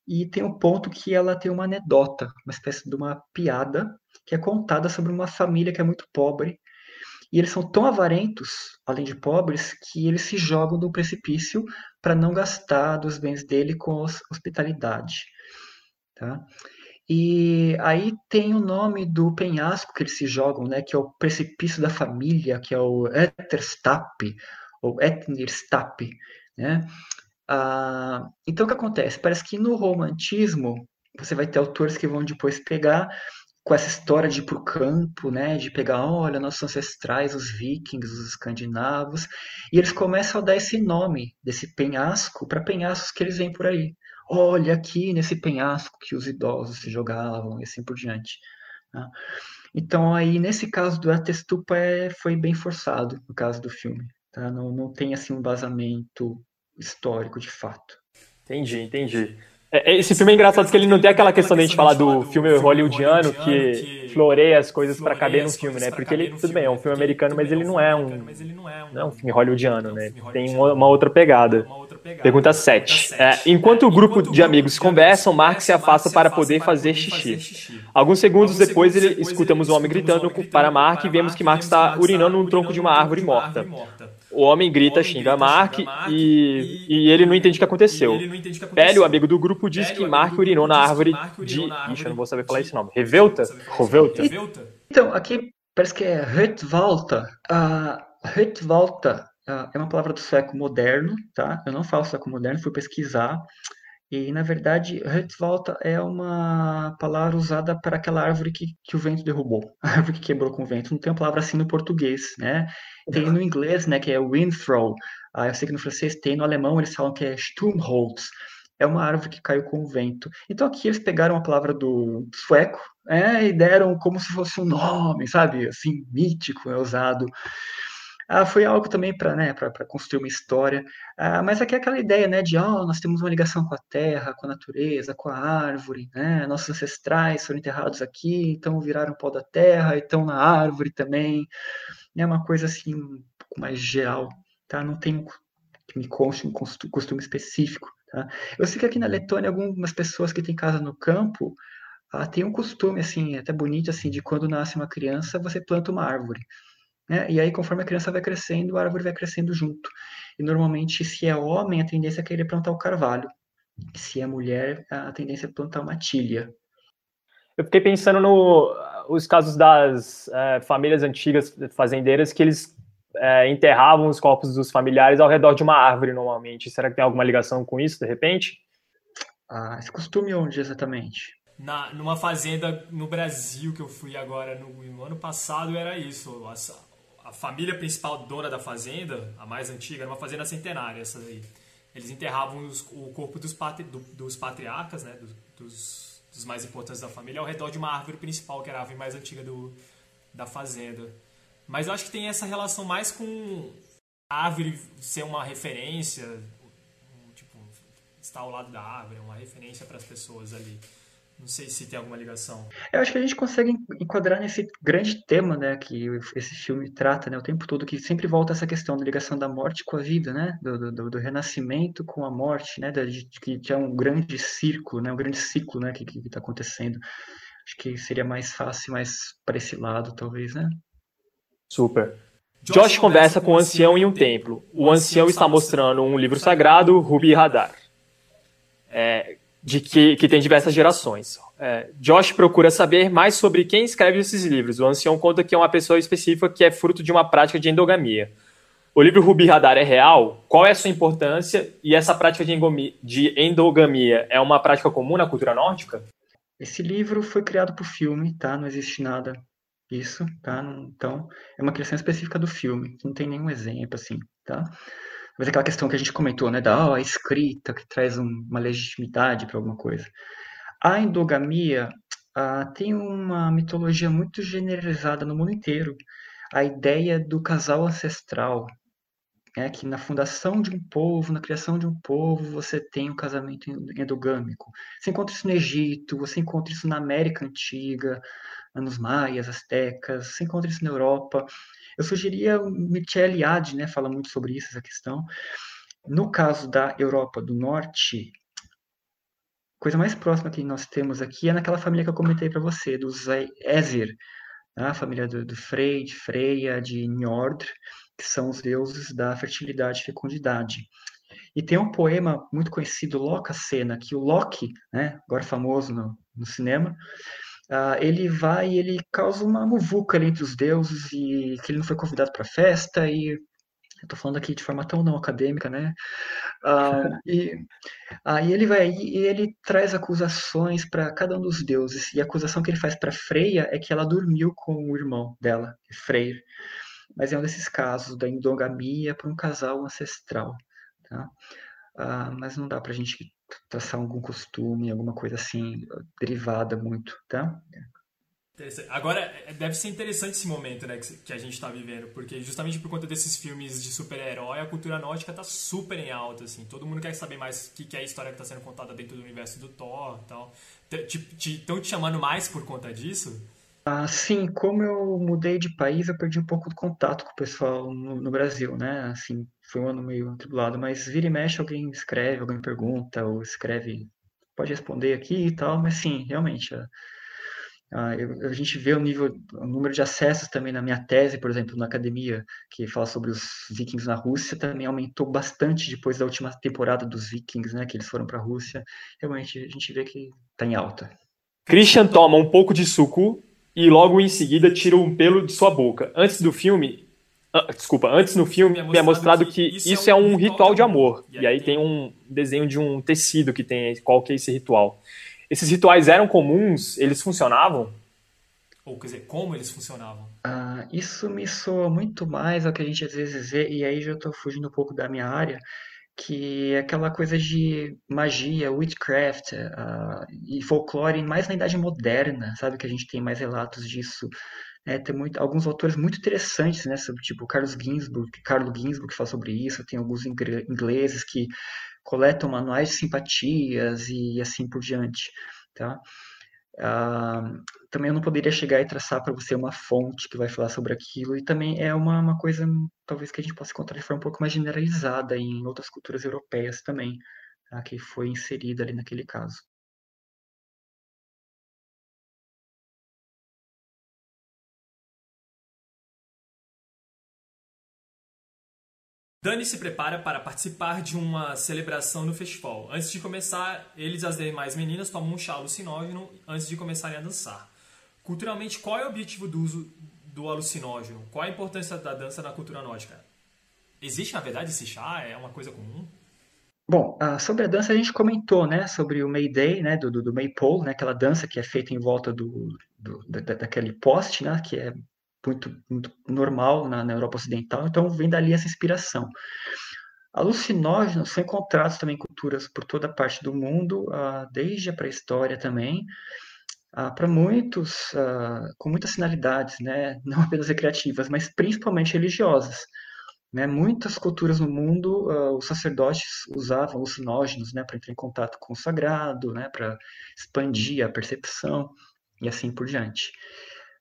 E tem um ponto que ela tem uma anedota, uma espécie de uma piada, que é contada sobre uma família que é muito pobre. E eles são tão avarentos, além de pobres, que eles se jogam do precipício para não gastar dos bens dele com hospitalidade. Tá? E aí tem o nome do penhasco que eles se jogam, né, que é o precipício da família, que é o Etterstap, ou Etnirstap, né? Ah, então o que acontece? Parece que no romantismo você vai ter autores que vão depois pegar com essa história de ir para o campo, né, de pegar, olha, nossos ancestrais, os vikings, os escandinavos, e eles começam a dar esse nome desse penhasco para penhascos que eles veem por aí olha aqui nesse penhasco que os idosos se jogavam e assim por diante. Né? Então, aí, nesse caso do Atestupa, é, foi bem forçado, no caso do filme. Tá? Não, não tem, assim, um embasamento histórico, de fato. Entendi, entendi. É, esse filme é engraçado porque ele não tem aquela questão de a gente falar do filme hollywoodiano que floreia as coisas para caber no filme, né? Porque ele, tudo bem, é um filme americano, mas ele não é um, não é um filme hollywoodiano, né? Tem uma outra pegada. Pergunta 7. É, enquanto o grupo de amigos conversam, Mark se afasta para poder fazer xixi. Alguns segundos depois, ele, escutamos um homem gritando para Mark e vemos que Mark está urinando no tronco de uma árvore morta. O homem grita, xinga Mark e, e ele não entende o que aconteceu. Pele, o amigo do grupo, diz que Mark urinou na árvore de. Ixi, eu não vou saber falar esse nome. Revelta? Então, aqui parece que é Rötvalta. Uh, Rötvalta uh, é uma palavra do sueco moderno, tá? Eu não falo sueco moderno, fui pesquisar. E, na verdade, Rötvalta é uma palavra usada para aquela árvore que, que o vento derrubou, a árvore que quebrou com o vento. Não tem uma palavra assim no português, né? Tem no inglês, né, que é windthrow. Ah, eu sei que no francês tem, no alemão eles falam que é Sturmholz. É uma árvore que caiu com o vento. Então aqui eles pegaram a palavra do sueco é, e deram como se fosse um nome, sabe? Assim, mítico, é usado. Ah, foi algo também para né, construir uma história. Ah, mas aqui é aquela ideia né, de oh, nós temos uma ligação com a terra, com a natureza, com a árvore. Né? Nossos ancestrais foram enterrados aqui, então viraram pó da terra, e estão na árvore também. É uma coisa assim, um pouco mais geral. Tá? Não tem que me conste um costume específico. Tá? Eu sei que aqui na Letônia, algumas pessoas que têm casa no campo ah, têm um costume assim, até bonito, assim, de quando nasce uma criança, você planta uma árvore. Né? E aí, conforme a criança vai crescendo, a árvore vai crescendo junto. E normalmente, se é homem, a tendência é querer plantar o carvalho. Se é mulher, a tendência é plantar uma tilha. Eu fiquei pensando nos casos das é, famílias antigas fazendeiras que eles é, enterravam os corpos dos familiares ao redor de uma árvore normalmente. Será que tem alguma ligação com isso, de repente? Ah, esse costume onde exatamente? Na, numa fazenda no Brasil que eu fui agora no, no ano passado era isso. A, a, família principal dona da fazenda, a mais antiga, era uma fazenda centenária essa daí. Eles enterravam os, o corpo dos, patri, do, dos patriarcas, né, dos, dos, dos, mais importantes da família, ao redor de uma árvore principal, que era a árvore mais antiga do, da fazenda. Mas eu acho que tem essa relação mais com a árvore ser uma referência, tipo, estar ao lado da árvore, uma referência para as pessoas ali. Não sei se tem alguma ligação. Eu acho que a gente consegue enquadrar nesse grande tema, né, que esse filme trata, né, o tempo todo, que sempre volta essa questão da ligação da morte com a vida, né, do, do, do renascimento com a morte, né, de, que é um grande círculo, né, um grande ciclo, né, que está acontecendo. Acho que seria mais fácil, mais para esse lado, talvez, né? Super. Josh conversa com o ancião em um templo. O ancião está mostrando um livro sagrado, Rubi Radar. É, de que, que tem diversas gerações. É, Josh procura saber mais sobre quem escreve esses livros. O ancião conta que é uma pessoa específica que é fruto de uma prática de endogamia. O livro Ruby Radar é real? Qual é a sua importância? E essa prática de endogamia é uma prática comum na cultura nórdica? Esse livro foi criado para o filme, tá? Não existe nada disso, tá? Então, é uma criação específica do filme. Não tem nenhum exemplo, assim, tá? Mas aquela questão que a gente comentou, né, da oh, escrita que traz um, uma legitimidade para alguma coisa. A endogamia uh, tem uma mitologia muito generalizada no mundo inteiro. A ideia do casal ancestral, é que na fundação de um povo, na criação de um povo, você tem um casamento endogâmico. Você encontra isso no Egito, você encontra isso na América Antiga, nos maias, astecas, você encontra isso na Europa. Eu sugeria Michel Yad, né, fala muito sobre isso, essa questão. No caso da Europa do Norte, a coisa mais próxima que nós temos aqui é naquela família que eu comentei para você, dos Ezir, né, a família do, do Frey, de Freya, de Njord, que são os deuses da fertilidade e fecundidade. E tem um poema muito conhecido, Loka-Cena, que o Loki, né, agora famoso no, no cinema, Uh, ele vai e ele causa uma muvuca ali entre os deuses e que ele não foi convidado para a festa e eu estou falando aqui de forma tão não acadêmica, né? Uh, e aí ele vai e ele traz acusações para cada um dos deuses e a acusação que ele faz para Freya é que ela dormiu com o irmão dela, Freyr. Mas é um desses casos da endogamia para um casal ancestral, tá? Uh, mas não dá para a gente traçar algum costume, alguma coisa assim, derivada muito, tá? Agora, é, deve ser interessante esse momento né, que a gente está vivendo, porque justamente por conta desses filmes de super-herói, a cultura nórdica está super em alta, assim. Todo mundo quer saber mais o que, que é a história que está sendo contada dentro do universo do Thor e tal. Estão te chamando mais por conta disso? Ah, sim, como eu mudei de país, eu perdi um pouco do contato com o pessoal no, no Brasil, né? Assim, foi um ano meio atribulado, mas vira e mexe alguém escreve, alguém pergunta, ou escreve, pode responder aqui e tal, mas sim, realmente, a, a, a gente vê o nível, o número de acessos também na minha tese, por exemplo, na academia, que fala sobre os vikings na Rússia, também aumentou bastante depois da última temporada dos vikings, né, que eles foram para a Rússia. Realmente, a gente vê que está em alta. Christian toma um pouco de suco e logo em seguida tira um pelo de sua boca. Antes do filme, ah, desculpa, antes no filme é mostrado que isso é um ritual de amor. E aí tem um desenho de um tecido que tem qual que é esse ritual. Esses rituais eram comuns? Eles funcionavam? Ou quer dizer, como eles funcionavam? Ah, isso me soa muito mais ao que a gente às vezes vê, e aí já estou fugindo um pouco da minha área, que é aquela coisa de magia, witchcraft uh, e folclore mais na Idade Moderna, sabe? Que a gente tem mais relatos disso. É, tem muito, alguns autores muito interessantes, né? Sobre, tipo, Carlos Ginsburg, Carlo Ginsburg que fala sobre isso. Tem alguns ingleses que coletam manuais de simpatias e assim por diante, tá? Uh, também eu não poderia chegar e traçar para você uma fonte que vai falar sobre aquilo, e também é uma, uma coisa, talvez, que a gente possa encontrar de forma um pouco mais generalizada em outras culturas europeias também, tá? que foi inserida ali naquele caso. Dani se prepara para participar de uma celebração no festival. Antes de começar, eles e as demais meninas tomam um chá alucinógeno antes de começarem a dançar. Culturalmente, qual é o objetivo do uso do alucinógeno? Qual a importância da dança na cultura nórdica? Existe, na verdade, esse chá? É uma coisa comum? Bom, uh, sobre a dança a gente comentou, né, sobre o Mayday, né, do, do, do Maypole, né, aquela dança que é feita em volta do, do da, daquele poste, né, que é muito, muito normal na, na, Europa Ocidental, então vem dali essa inspiração. Alucinógenos são encontrados também em culturas por toda parte do mundo, uh, desde a pré-história também, uh, para muitos, uh, com muitas finalidades, né? não apenas recreativas, mas principalmente religiosas. Né? Muitas culturas no mundo, os sacerdotes usavam alucinógenos né? para entrar em contato com o sagrado, né? para expandir a percepção e assim por diante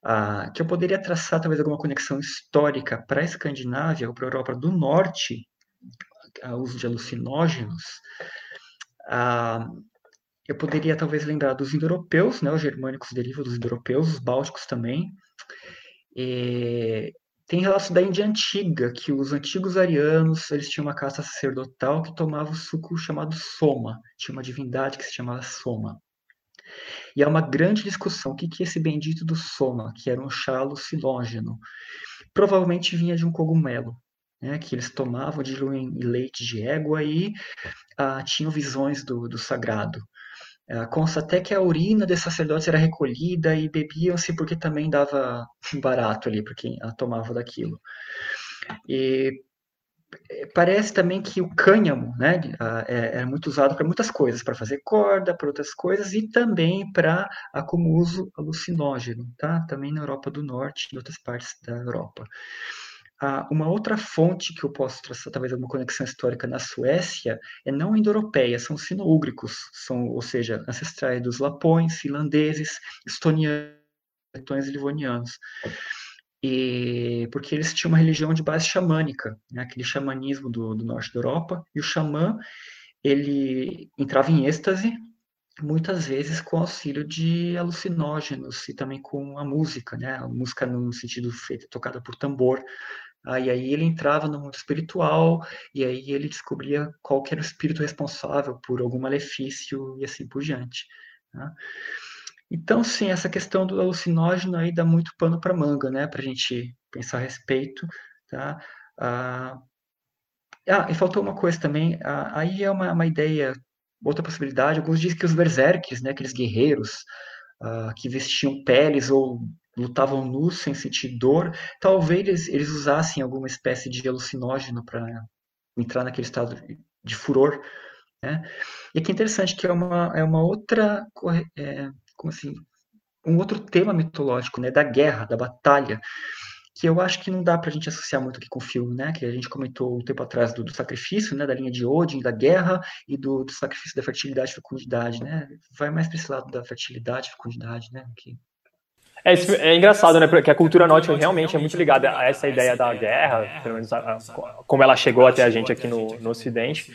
ah, que eu poderia traçar talvez alguma conexão histórica para a Escandinávia ou para a Europa do Norte, a uso de alucinógenos, ah, eu poderia talvez lembrar dos indo-europeus, né, os germânicos derivam dos indo-europeus, os bálticos também. E tem relato da Índia antiga, que os antigos arianos, eles tinham uma caça sacerdotal que tomava o suco chamado soma, tinha uma divindade que se chamava soma. E há uma grande discussão, o que, que é esse bendito do soma, que era um chá alucinógeno? Provavelmente vinha de um cogumelo, né, que eles tomavam, diluem em leite de égua e ah, tinham visões do, do sagrado. Ah, consta até que a urina desses sacerdotes era recolhida e bebiam-se porque também dava barato ali para quem tomava daquilo. E parece também que o cânhamo né, é, é muito usado para muitas coisas, para fazer corda, para outras coisas, e também para como uso alucinógeno, tá? também na Europa do Norte e outras partes da Europa. Ah, uma outra fonte que eu posso traçar, talvez alguma conexão histórica na Suécia, é não indo-europeia, são sino-úgricos, são, ou seja, ancestrais dos lapões, finlandeses, estonianos, letões e livonianos e porque eles tinham uma religião de base xamânica, né, aquele xamanismo do, do, norte da Europa, e o xamã ele entrava em êxtase, muitas vezes com auxílio de alucinógenos e também com a música, né, a música no sentido feita, tocada por tambor, Aí, aí ele entrava no mundo espiritual e aí ele descobria qual era o espírito responsável por algum malefício e assim por diante. Né? Então, sim, essa questão do alucinógeno aí dá muito pano para manga, né, para a gente pensar a respeito, tá? Ah, ah, e faltou uma coisa também, ah, aí é uma, uma ideia, outra possibilidade, alguns dizem que os berserks, né, aqueles guerreiros ah, que vestiam peles ou lutavam nus sem sentir dor, talvez eles, eles usassem alguma espécie de alucinógeno para entrar naquele estado de furor, né? E aqui é interessante que é uma, é uma outra é, como assim, um outro tema mitológico, né, da guerra, da batalha, que eu acho que não dá para a gente associar muito aqui com o filme, né? Que a gente comentou um tempo atrás do, do sacrifício, né? Da linha de Odin, da guerra e do, do sacrifício da fertilidade e fecundidade, né? Vai mais para esse lado da fertilidade e fecundidade, né? Que... É, é, engraçado, né? Porque a cultura nórdica realmente é muito ligada a essa ideia da guerra, pelo menos a, a, como ela chegou até a gente aqui no, no Ocidente.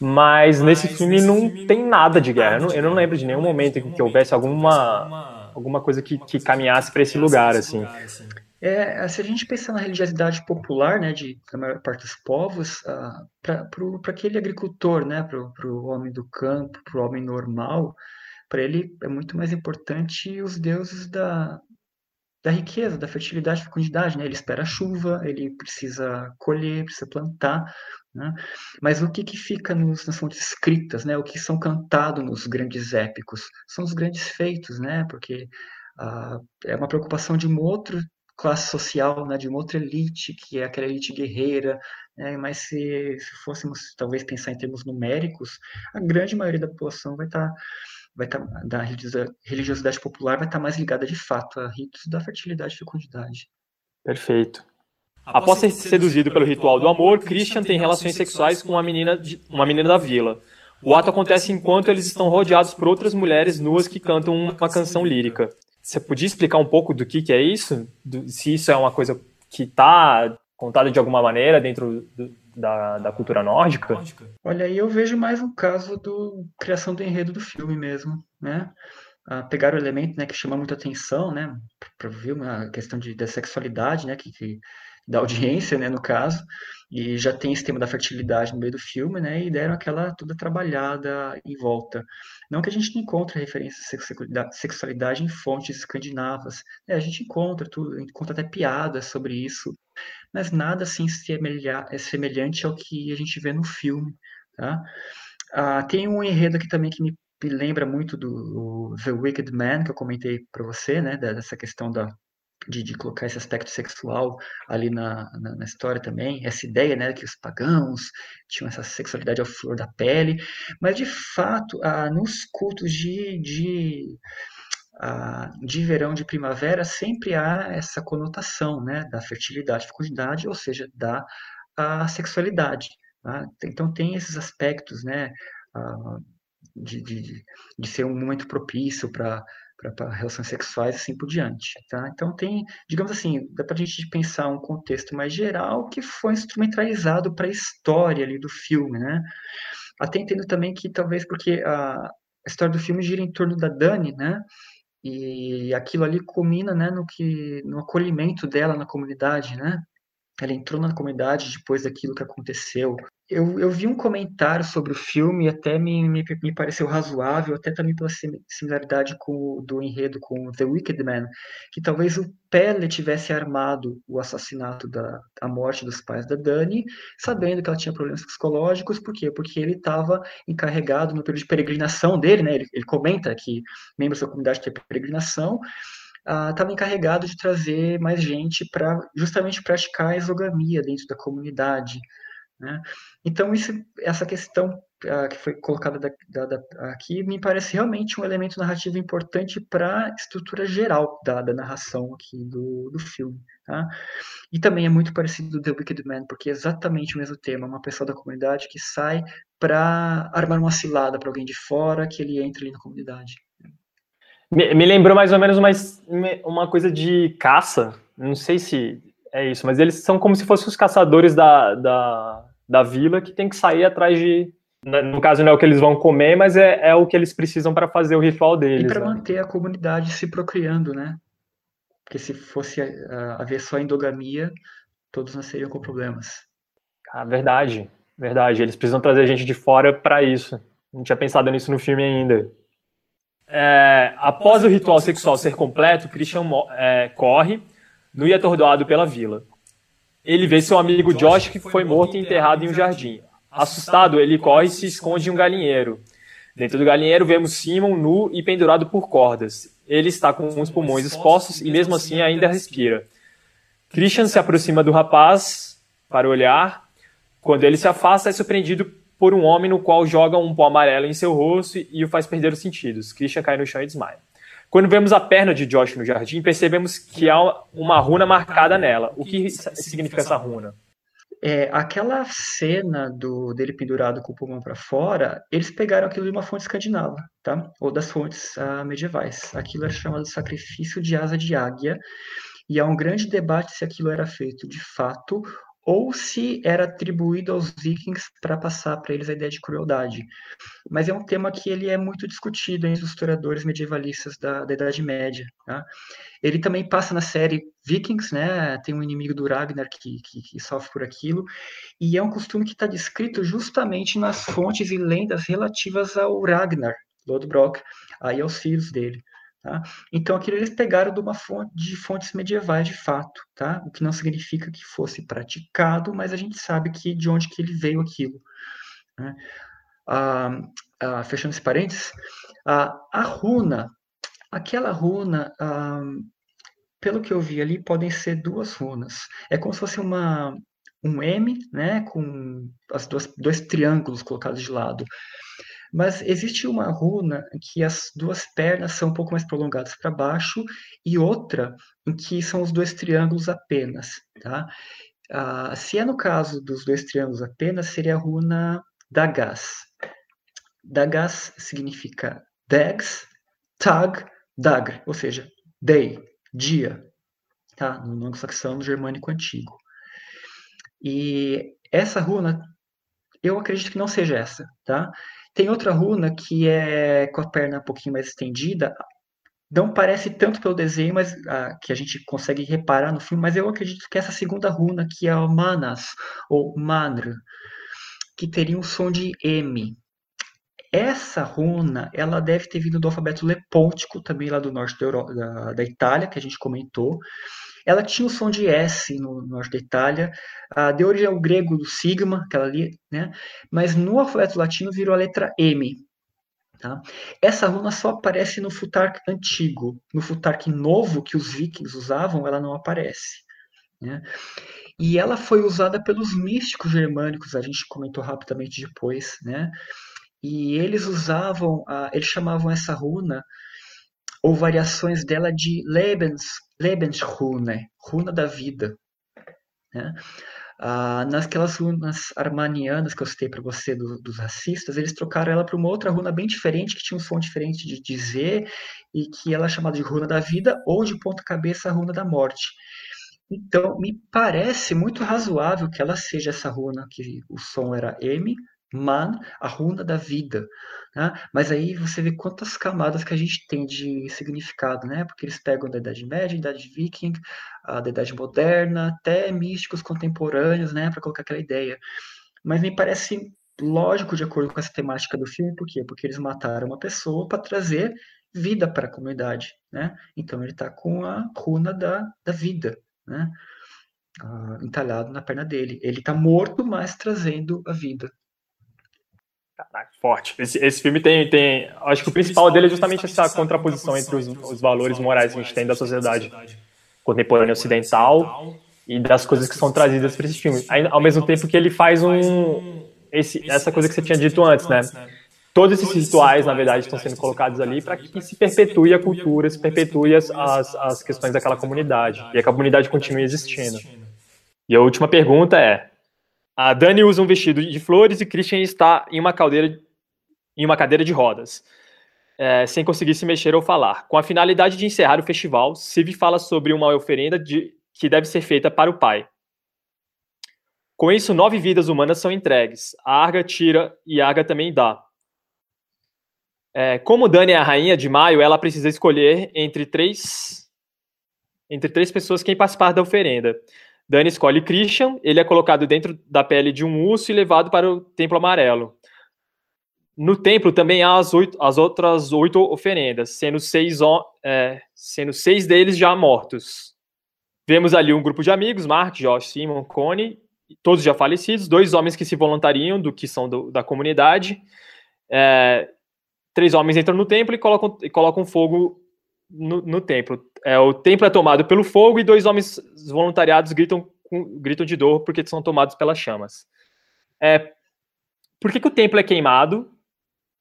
Mas nesse filme não tem nada de guerra. Eu não, eu não lembro de nenhum momento em que houvesse alguma, alguma coisa que, que caminhasse para esse lugar, assim. É, se a gente pensar na religiosidade popular, né, de, da maior parte dos povos, uh, para aquele agricultor, né, para o homem do campo, para o homem normal, para ele é muito mais importante os deuses da, da riqueza, da fertilidade, da fecundidade, né? Ele espera a chuva, ele precisa colher, precisa plantar, né? Mas o que, que fica nos, nas fontes escritas, né? O que são cantados nos grandes épicos? São os grandes feitos, né? Porque ah, é uma preocupação de um outro classe social, né, de uma outra elite, que é aquela elite guerreira, né, mas se, se fôssemos talvez pensar em termos numéricos, a grande maioria da população vai estar, tá, vai estar tá, da religiosidade popular vai estar tá mais ligada de fato a ritos da fertilidade e fecundidade. Perfeito. Após ser seduzido pelo ritual do amor, Christian tem relações sexuais com uma menina, de, uma menina da vila. O ato acontece enquanto eles estão rodeados por outras mulheres nuas que cantam uma canção lírica. Você podia explicar um pouco do que, que é isso? Do, se isso é uma coisa que está contada de alguma maneira dentro do, da, da cultura nórdica? Olha, aí eu vejo mais um caso do criação do enredo do filme mesmo, né? Ah, pegar o elemento né, que chama muita atenção, né, para ver a questão de, da sexualidade, né, que, que da audiência, né, no caso, e já tem esse tema da fertilidade no meio do filme, né, e deram aquela toda trabalhada em volta. Não que a gente não encontre referências à sexualidade em fontes escandinavas, né, a gente encontra tudo, encontra até piadas sobre isso, mas nada assim é semelhante ao que a gente vê no filme, tá? Ah, tem um enredo aqui também que me lembra muito do The Wicked Man, que eu comentei para você, né, dessa questão da de, de, colocar esse aspecto sexual ali na, na, na, história também, essa ideia, né, que os pagãos tinham essa sexualidade ao flor da pele, mas de fato, ah, nos cultos de, de, ah, de verão, de primavera, sempre há essa conotação, né, da fertilidade, fecundidade, ou seja, da sexualidade. Tá? Então tem esses aspectos, né, ah, de, de, de ser um momento propício para relações sexuais e assim por diante. Tá? Então tem, digamos assim, dá para a gente pensar um contexto mais geral que foi instrumentalizado para a história ali do filme, né? Até entendo também que talvez porque a história do filme gira em torno da Dani, né? E aquilo ali culmina, né, no que no acolhimento dela na comunidade, né? Ela entrou na comunidade depois daquilo que aconteceu eu, eu vi um comentário sobre o filme até me, me, me pareceu razoável, até também pela similaridade com, do enredo com The Wicked Man, que talvez o Pele tivesse armado o assassinato da a morte dos pais da Dani, sabendo que ela tinha problemas psicológicos, por quê? Porque ele estava encarregado no período de peregrinação dele, né? Ele, ele comenta que membros da comunidade têm peregrinação, estava uh, encarregado de trazer mais gente para justamente praticar a exogamia dentro da comunidade. Né? Então, isso, essa questão uh, que foi colocada da, da, aqui me parece realmente um elemento narrativo importante para a estrutura geral da, da narração aqui do, do filme. Tá? E também é muito parecido do The Wicked Man, porque é exatamente o mesmo tema, uma pessoa da comunidade que sai para armar uma cilada para alguém de fora que ele entre ali na comunidade. Me, me lembrou mais ou menos uma, uma coisa de caça, não sei se é isso, mas eles são como se fossem os caçadores da, da, da vila que tem que sair atrás de. Né, no caso, não é o que eles vão comer, mas é, é o que eles precisam para fazer o ritual deles. E para né? manter a comunidade se procriando, né? Porque se fosse uh, haver só endogamia, todos nasceriam com problemas. Ah, verdade, verdade. Eles precisam trazer gente de fora para isso. Não tinha pensado nisso no filme ainda. É, após o ritual sexual ser completo, Christian é, corre, nu e atordoado pela vila. Ele vê seu amigo Josh que foi morto e enterrado em um jardim. Assustado, ele corre e se esconde em um galinheiro. Dentro do galinheiro vemos Simon nu e pendurado por cordas. Ele está com os pulmões expostos e mesmo assim ainda respira. Christian se aproxima do rapaz para olhar. Quando ele se afasta, é surpreendido por um homem no qual joga um pó amarelo em seu rosto e o faz perder os sentidos. Christian cai no chão e desmaia. Quando vemos a perna de Josh no jardim, percebemos que há uma runa marcada nela. O que significa essa runa? É, aquela cena do dele pendurado com o pulmão para fora, eles pegaram aquilo de uma fonte escandinava, tá? Ou das fontes uh, medievais. Aquilo era chamado sacrifício de asa de águia, e há um grande debate se aquilo era feito de fato ou se era atribuído aos vikings para passar para eles a ideia de crueldade. Mas é um tema que ele é muito discutido entre os historiadores medievalistas da, da Idade Média. Tá? Ele também passa na série Vikings, né? tem um inimigo do Ragnar que, que, que sofre por aquilo, e é um costume que está descrito justamente nas fontes e lendas relativas ao Ragnar, Lodbrok, aí aos filhos dele. Tá? Então, aquilo eles pegaram de, uma fonte, de fontes medievais de fato, tá? o que não significa que fosse praticado, mas a gente sabe que de onde que ele veio aquilo. Né? Ah, ah, fechando esse parênteses, ah, a runa, aquela runa, ah, pelo que eu vi ali, podem ser duas runas. É como se fosse uma, um M, né, com as duas, dois triângulos colocados de lado. Mas existe uma runa em que as duas pernas são um pouco mais prolongadas para baixo e outra em que são os dois triângulos apenas, tá? Ah, se é no caso dos dois triângulos apenas, seria a runa Dagas. Dagas significa Dags, Tag, Dagr, ou seja, day, dia, tá? No anglo-saxão, no germânico antigo. E essa runa, eu acredito que não seja essa, tá? Tem outra runa que é com a perna um pouquinho mais estendida. Não parece tanto pelo desenho, mas ah, que a gente consegue reparar no filme, mas eu acredito que essa segunda runa, que é o Manas, ou Manr, que teria um som de M. Essa runa, ela deve ter vindo do alfabeto lepôntico, também lá do norte da, Euro, da, da Itália, que a gente comentou. Ela tinha o som de S no, norte da Itália, a deu origem ao grego do sigma, aquela ali, né? Mas no alfabeto latino virou a letra M. Tá? Essa runa só aparece no futark antigo. No futark novo que os vikings usavam, ela não aparece. Né? E ela foi usada pelos místicos germânicos, a gente comentou rapidamente depois, né? E eles usavam, eles chamavam essa runa ou variações dela de Lebens, Lebensrune, runa da vida. Né? Ah, nasquelas runas armanianas que eu citei para você do, dos racistas, eles trocaram ela para uma outra runa bem diferente, que tinha um som diferente de dizer, e que ela é chamada de runa da vida ou de ponta-cabeça runa da morte. Então, me parece muito razoável que ela seja essa runa, que o som era M, Man, a runa da vida. Né? Mas aí você vê quantas camadas que a gente tem de significado, né? Porque eles pegam da Idade Média, Idade Viking, da Idade Moderna, até místicos contemporâneos, né? Para colocar aquela ideia. Mas me parece lógico de acordo com essa temática do filme, por quê? Porque eles mataram uma pessoa para trazer vida para a comunidade, né? Então ele está com a runa da, da vida, né? Ah, entalhado na perna dele. Ele está morto, mas trazendo a vida. Caraca, forte. Esse, esse filme tem, tem. Acho que o principal dele é justamente essa contraposição entre os, os valores morais que a gente tem da sociedade contemporânea ocidental e das coisas que são trazidas para esse filme. Aí, ao mesmo tempo que ele faz um. Esse, essa coisa que você tinha dito antes, né? Todos esses rituais, na verdade, estão sendo colocados ali para que se perpetue a cultura, se perpetue as, as, as questões daquela comunidade e a comunidade continue existindo. E a última pergunta é: a Dani usa um vestido de flores e Christian está em uma caldeira, em uma cadeira de rodas, é, sem conseguir se mexer ou falar. Com a finalidade de encerrar o festival, Siv fala sobre uma oferenda de, que deve ser feita para o pai. Com isso, nove vidas humanas são entregues. A Arga tira e a Arga também dá. É, como Dani é a rainha de maio, ela precisa escolher entre três, entre três pessoas quem participar da oferenda. Dani escolhe Christian, ele é colocado dentro da pele de um urso e levado para o Templo Amarelo. No templo também há as, oito, as outras oito oferendas, sendo seis, é, sendo seis deles já mortos. Vemos ali um grupo de amigos, Mark, Josh, Simon, Connie, todos já falecidos, dois homens que se voluntariam do que são do, da comunidade. É, três homens entram no templo e colocam, e colocam fogo no, no, templo. É, o templo é tomado pelo fogo e dois homens voluntariados gritam, gritam de dor porque são tomados pelas chamas. É, por que, que o templo é queimado?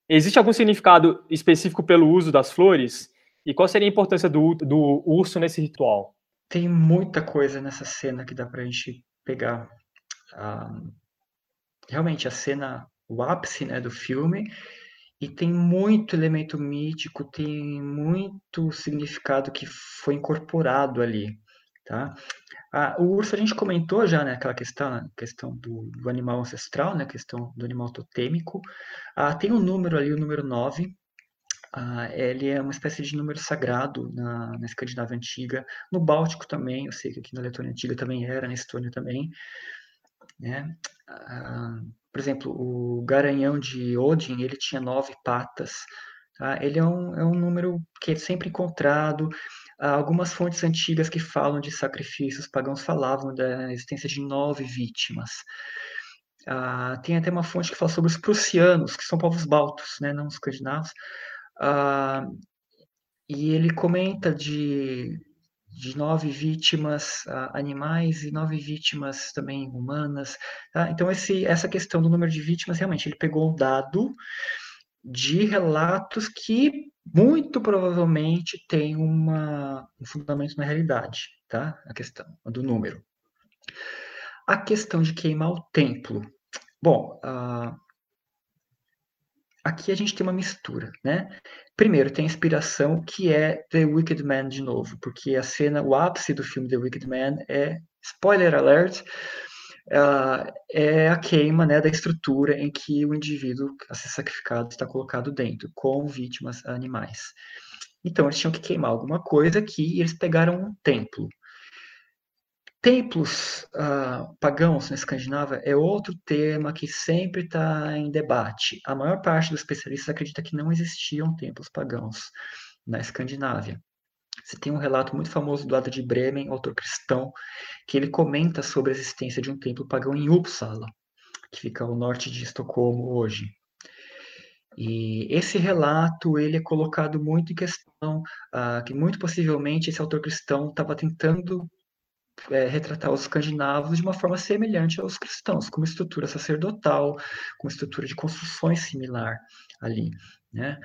Existe algum significado específico pelo uso das flores? E qual seria a importância do, do urso nesse ritual? Tem muita coisa nessa cena que dá pra gente pegar. Ah, realmente, a cena, o ápice né, do filme, e tem muito elemento mítico, tem muito significado que foi incorporado ali, tá? Ah, o urso a gente comentou já, né, aquela questão, questão do, do animal ancestral, né, questão do animal totêmico. Ah, tem um número ali, o número 9, ah, ele é uma espécie de número sagrado na, na Escandinávia Antiga, no Báltico também, eu sei que aqui na Letônia Antiga também era, na Estônia também. Né? Ah, por exemplo, o garanhão de Odin, ele tinha nove patas. Tá? Ele é um, é um número que é sempre encontrado. Há algumas fontes antigas que falam de sacrifícios pagãos falavam da existência de nove vítimas. Ah, tem até uma fonte que fala sobre os prussianos, que são povos baltos, né, não os escandinavos. Ah, e ele comenta de, de nove vítimas ah, animais e nove vítimas também humanas. Tá? Então, esse, essa questão do número de vítimas, realmente, ele pegou um dado de relatos que muito provavelmente tem uma, um fundamento na realidade, tá? A questão do número. A questão de queimar o templo. Bom, uh, aqui a gente tem uma mistura, né? Primeiro, tem a inspiração que é The Wicked Man de novo, porque a cena, o ápice do filme The Wicked Man é, spoiler alert, uh, é a queima né, da estrutura em que o indivíduo a ser sacrificado está colocado dentro, com vítimas animais. Então, eles tinham que queimar alguma coisa aqui e eles pegaram um templo. Templos uh, pagãos na Escandinávia é outro tema que sempre está em debate. A maior parte dos especialistas acredita que não existiam templos pagãos na Escandinávia. Você tem um relato muito famoso do Ada de Bremen, autor cristão, que ele comenta sobre a existência de um templo pagão em Uppsala, que fica ao norte de Estocolmo hoje. E esse relato ele é colocado muito em questão, uh, que muito possivelmente esse autor cristão estava tentando é, retratar os escandinavos de uma forma semelhante aos cristãos, com uma estrutura sacerdotal, com uma estrutura de construções similar ali, né?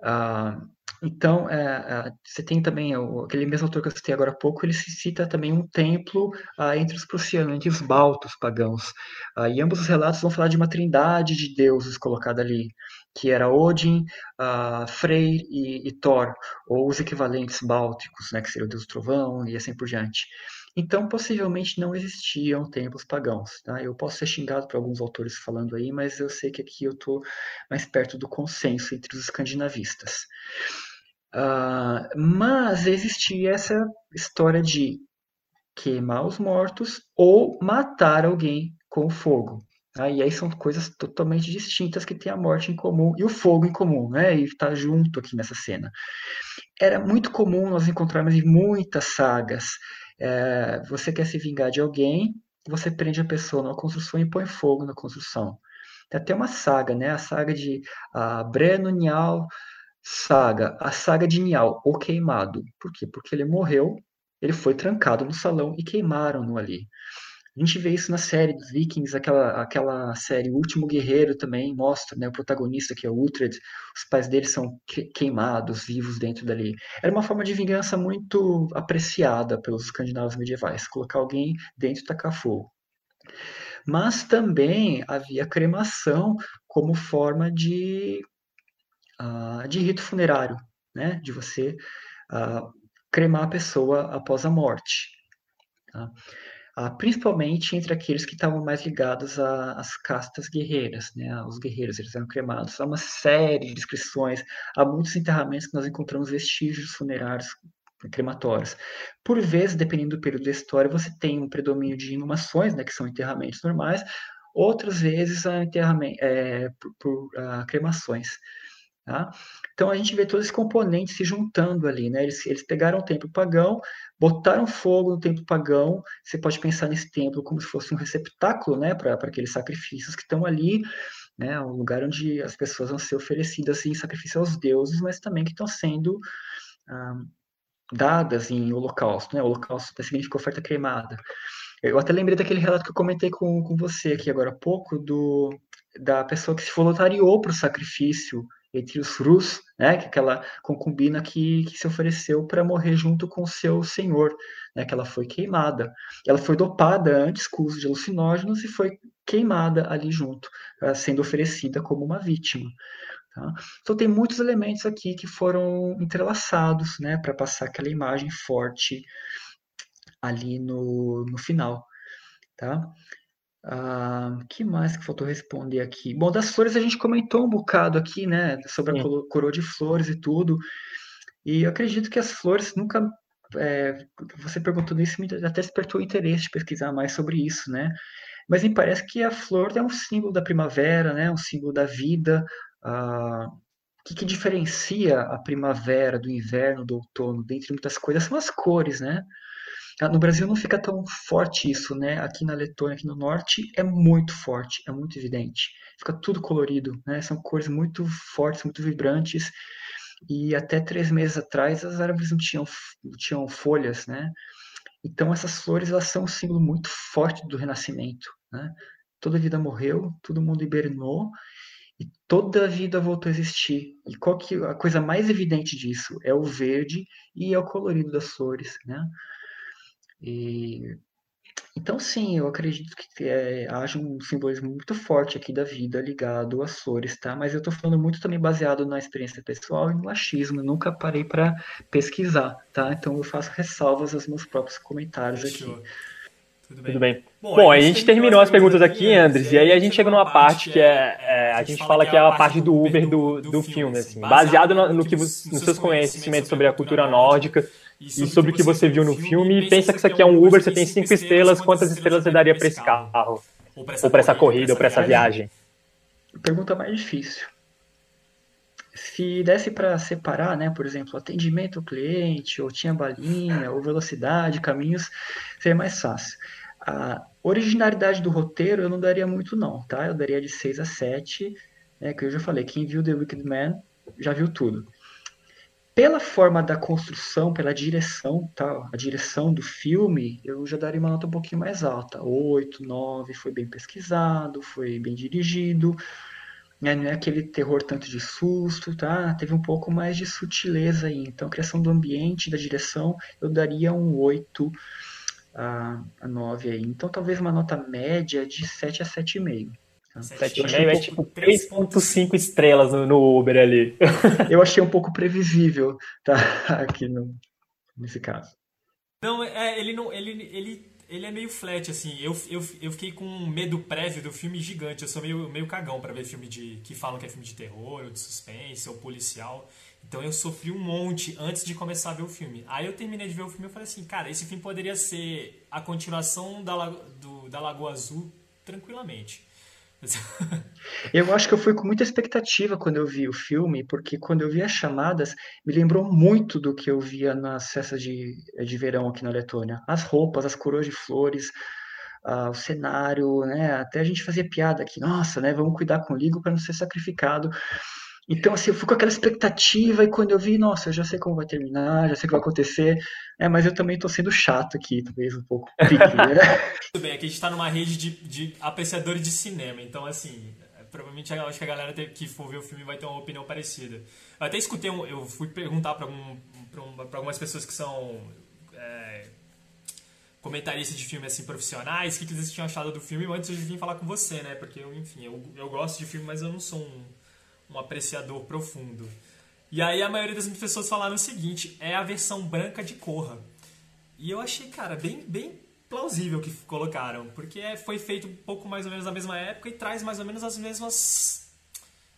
Uh, então, é, é, você tem também aquele mesmo autor que eu citei agora há pouco, ele cita também um templo ah, entre os prussianos, entre os baltos pagãos. Ah, e ambos os relatos vão falar de uma trindade de deuses colocada ali, que era Odin, ah, Freyr e, e, Thor, ou os equivalentes bálticos, né, que seria o deus trovão e assim por diante. Então, possivelmente não existiam templos pagãos. Tá? Eu posso ser xingado por alguns autores falando aí, mas eu sei que aqui eu estou mais perto do consenso entre os escandinavistas. Uh, mas existia essa história de queimar os mortos ou matar alguém com fogo. Tá? E aí são coisas totalmente distintas que têm a morte em comum e o fogo em comum, né? E está junto aqui nessa cena. Era muito comum nós encontrarmos em muitas sagas. É, você quer se vingar de alguém, você prende a pessoa numa construção e põe fogo na construção. Tem até uma saga, né? A saga de uh, Breno Nial Saga, a saga de Nial, o queimado. Por quê? Porque ele morreu, ele foi trancado no salão e queimaram-no ali. A gente vê isso na série dos Vikings, aquela, aquela série O Último Guerreiro também mostra, né, o protagonista que é o Uhtred, os pais dele são queimados, vivos dentro dali. Era uma forma de vingança muito apreciada pelos escandinavos medievais, colocar alguém dentro e tacar fogo. Mas também havia cremação como forma de uh, de rito funerário, né? de você uh, cremar a pessoa após a morte. Tá? Uh, principalmente entre aqueles que estavam mais ligados às castas guerreiras, né? os guerreiros, eles eram cremados. Há uma série de descrições, há muitos enterramentos que nós encontramos vestígios funerários crematórios. Por vezes, dependendo do período da história, você tem um predomínio de inumações, né, que são enterramentos normais, outras vezes é, por, por uh, cremações. Tá? Então a gente vê todos esses componentes se juntando ali, né? Eles, eles pegaram o templo pagão, botaram fogo no templo pagão. Você pode pensar nesse templo como se fosse um receptáculo, né, para aqueles sacrifícios que estão ali, né? Um lugar onde as pessoas vão ser oferecidas em sacrifício aos deuses, mas também que estão sendo ah, dadas em holocausto, né? Holocausto significa oferta cremada. Eu até lembrei daquele relato que eu comentei com, com você aqui agora há pouco, do, da pessoa que se voluntariou para o sacrifício entre os Rus, né, que é aquela concubina que, que se ofereceu para morrer junto com seu senhor, né, que ela foi queimada. Ela foi dopada antes com uso de alucinógenos e foi queimada ali junto, uh, sendo oferecida como uma vítima. Tá? Então tem muitos elementos aqui que foram entrelaçados né, para passar aquela imagem forte ali no, no final. Tá? Ah, que mais que faltou responder aqui? Bom, das flores a gente comentou um bocado aqui, né? Sobre Sim. a coroa de flores e tudo. E eu acredito que as flores nunca. É, você perguntou isso, me até despertou o interesse de pesquisar mais sobre isso, né? Mas me parece que a flor é um símbolo da primavera, né? Um símbolo da vida. Ah, o que, que diferencia a primavera do inverno, do outono, dentre muitas coisas, são as cores, né? Ah, no Brasil não fica tão forte isso, né? Aqui na Letônia, aqui no norte, é muito forte, é muito evidente. Fica tudo colorido, né? São cores muito fortes, muito vibrantes. E até três meses atrás as árvores não tinham, tinham folhas, né? Então essas flores elas são um símbolo muito forte do renascimento, né? Toda a vida morreu, todo mundo hibernou e toda a vida voltou a existir. E qual que a coisa mais evidente disso é o verde e é o colorido das flores, né? E, então, sim, eu acredito que é, haja um simbolismo muito forte aqui da vida ligado às flores, tá? Mas eu estou falando muito também baseado na experiência pessoal e no achismo. Eu nunca parei para pesquisar, tá? Então eu faço ressalvas aos meus próprios comentários aqui. Tudo bem. Tudo bem. Bom, Bom, a gente terminou as perguntas aqui, Andres, e aí a gente chega numa parte que é, é a gente fala que é a parte do Uber do, do filme, assim, baseado no, no que nos seus conhecimentos sobre a cultura nórdica e sobre o que você viu no filme, e pensa que isso aqui é um Uber, você tem cinco estrelas, quantas estrelas você daria para esse carro? Ou para essa corrida, ou para essa viagem? Pergunta mais difícil. Se desse para separar, né, por exemplo, atendimento ao cliente, ou tinha balinha, ou velocidade, caminhos, seria mais fácil. A originalidade do roteiro eu não daria muito não, tá? Eu daria de 6 a 7, né, que eu já falei, quem viu The Wicked Man já viu tudo pela forma da construção, pela direção, tá? a direção do filme, eu já daria uma nota um pouquinho mais alta. 8, 9, foi bem pesquisado, foi bem dirigido, né? não é aquele terror tanto de susto, tá? Teve um pouco mais de sutileza aí. Então, a criação do ambiente, da direção, eu daria um 8 a, a 9 aí. Então, talvez uma nota média de 7 a 7,5. 7,5 é tipo 3,5 estrelas no, no, Uber ali. Eu achei um pouco previsível, tá? Aqui no, nesse caso. Não, é, ele não. Ele, ele, ele é meio flat, assim. Eu, eu, eu fiquei com um medo prévio do filme gigante. Eu sou meio, meio cagão para ver filme de. que falam que é filme de terror, ou de suspense, ou policial. Então eu sofri um monte antes de começar a ver o filme. Aí eu terminei de ver o filme e falei assim, cara, esse filme poderia ser a continuação da, do, da Lagoa Azul tranquilamente. Eu acho que eu fui com muita expectativa quando eu vi o filme, porque quando eu vi as chamadas, me lembrou muito do que eu via nas festas de, de verão aqui na Letônia. As roupas, as coroas de flores, uh, o cenário, né? Até a gente fazia piada aqui, nossa, né? Vamos cuidar com o Ligo para não ser sacrificado. Então, assim, eu fui com aquela expectativa e quando eu vi, nossa, eu já sei como vai terminar, já sei o que vai acontecer, é, mas eu também estou sendo chato aqui, talvez um pouco. né? Tudo bem, aqui a gente está numa rede de, de apreciadores de cinema, então, assim, provavelmente eu acho que a galera que for ver o filme vai ter uma opinião parecida. Eu até escutei, um, eu fui perguntar para algum, algumas pessoas que são é, comentaristas de filme assim profissionais, o que, que eles tinham achado do filme antes de vir falar com você, né? Porque, eu, enfim, eu, eu gosto de filme, mas eu não sou um um apreciador profundo. E aí a maioria das pessoas falaram o seguinte: é a versão branca de Corra. E eu achei, cara, bem, bem plausível que colocaram, porque foi feito um pouco mais ou menos na mesma época e traz mais ou menos as mesmas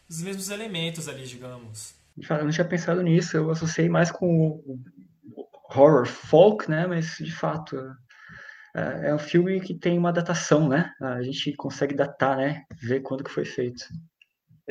os mesmos elementos ali, digamos. Eu não tinha pensado nisso, eu associei mais com o horror folk, né? Mas de fato é, é um filme que tem uma datação, né? A gente consegue datar, né? Ver quando que foi feito.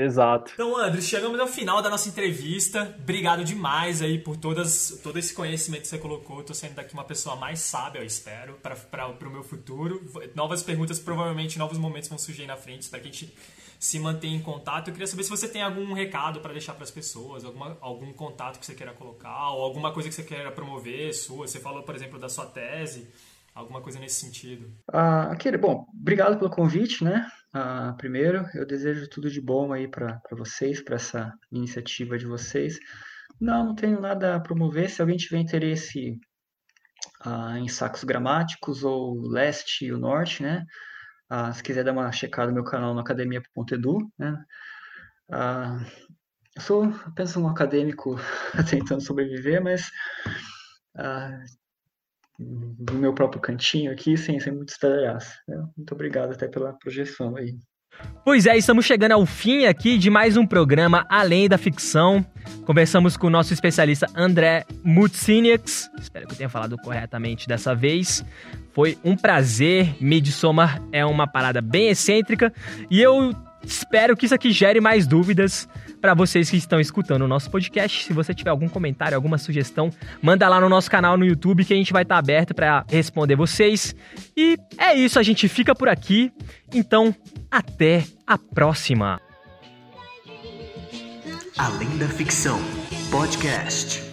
Exato. Então, André, chegamos ao final da nossa entrevista. Obrigado demais aí por todas, todo esse conhecimento que você colocou. Estou sendo daqui uma pessoa mais sábia, eu espero, para o meu futuro. Novas perguntas, provavelmente novos momentos vão surgir aí na frente para que a gente se mantenha em contato. Eu queria saber se você tem algum recado para deixar para as pessoas, alguma, algum contato que você queira colocar, ou alguma coisa que você queira promover sua. Você falou, por exemplo, da sua tese. Alguma coisa nesse sentido. Ah, aquele, bom, obrigado pelo convite, né? Uh, primeiro, eu desejo tudo de bom aí para vocês, para essa iniciativa de vocês. Não, não tenho nada a promover. Se alguém tiver interesse uh, em sacos gramáticos ou leste e o norte, né? Uh, se quiser dar uma checada no meu canal no academia.edu, né? eu sou apenas um acadêmico tentando sobreviver, mas no meu próprio cantinho aqui, sem, muito estardalhaço. Né? Muito obrigado até pela projeção aí. Pois é, estamos chegando ao fim aqui de mais um programa Além da Ficção. Conversamos com o nosso especialista André Mutsiniaks. Espero que eu tenha falado corretamente dessa vez. Foi um prazer. Midsommar é uma parada bem excêntrica e eu espero que isso aqui gere mais dúvidas para vocês que estão escutando o nosso podcast. Se você tiver algum comentário, alguma sugestão, manda lá no nosso canal no YouTube que a gente vai estar tá aberto para responder vocês. E é isso, a gente fica por aqui. Então, até a próxima. Além da ficção, podcast.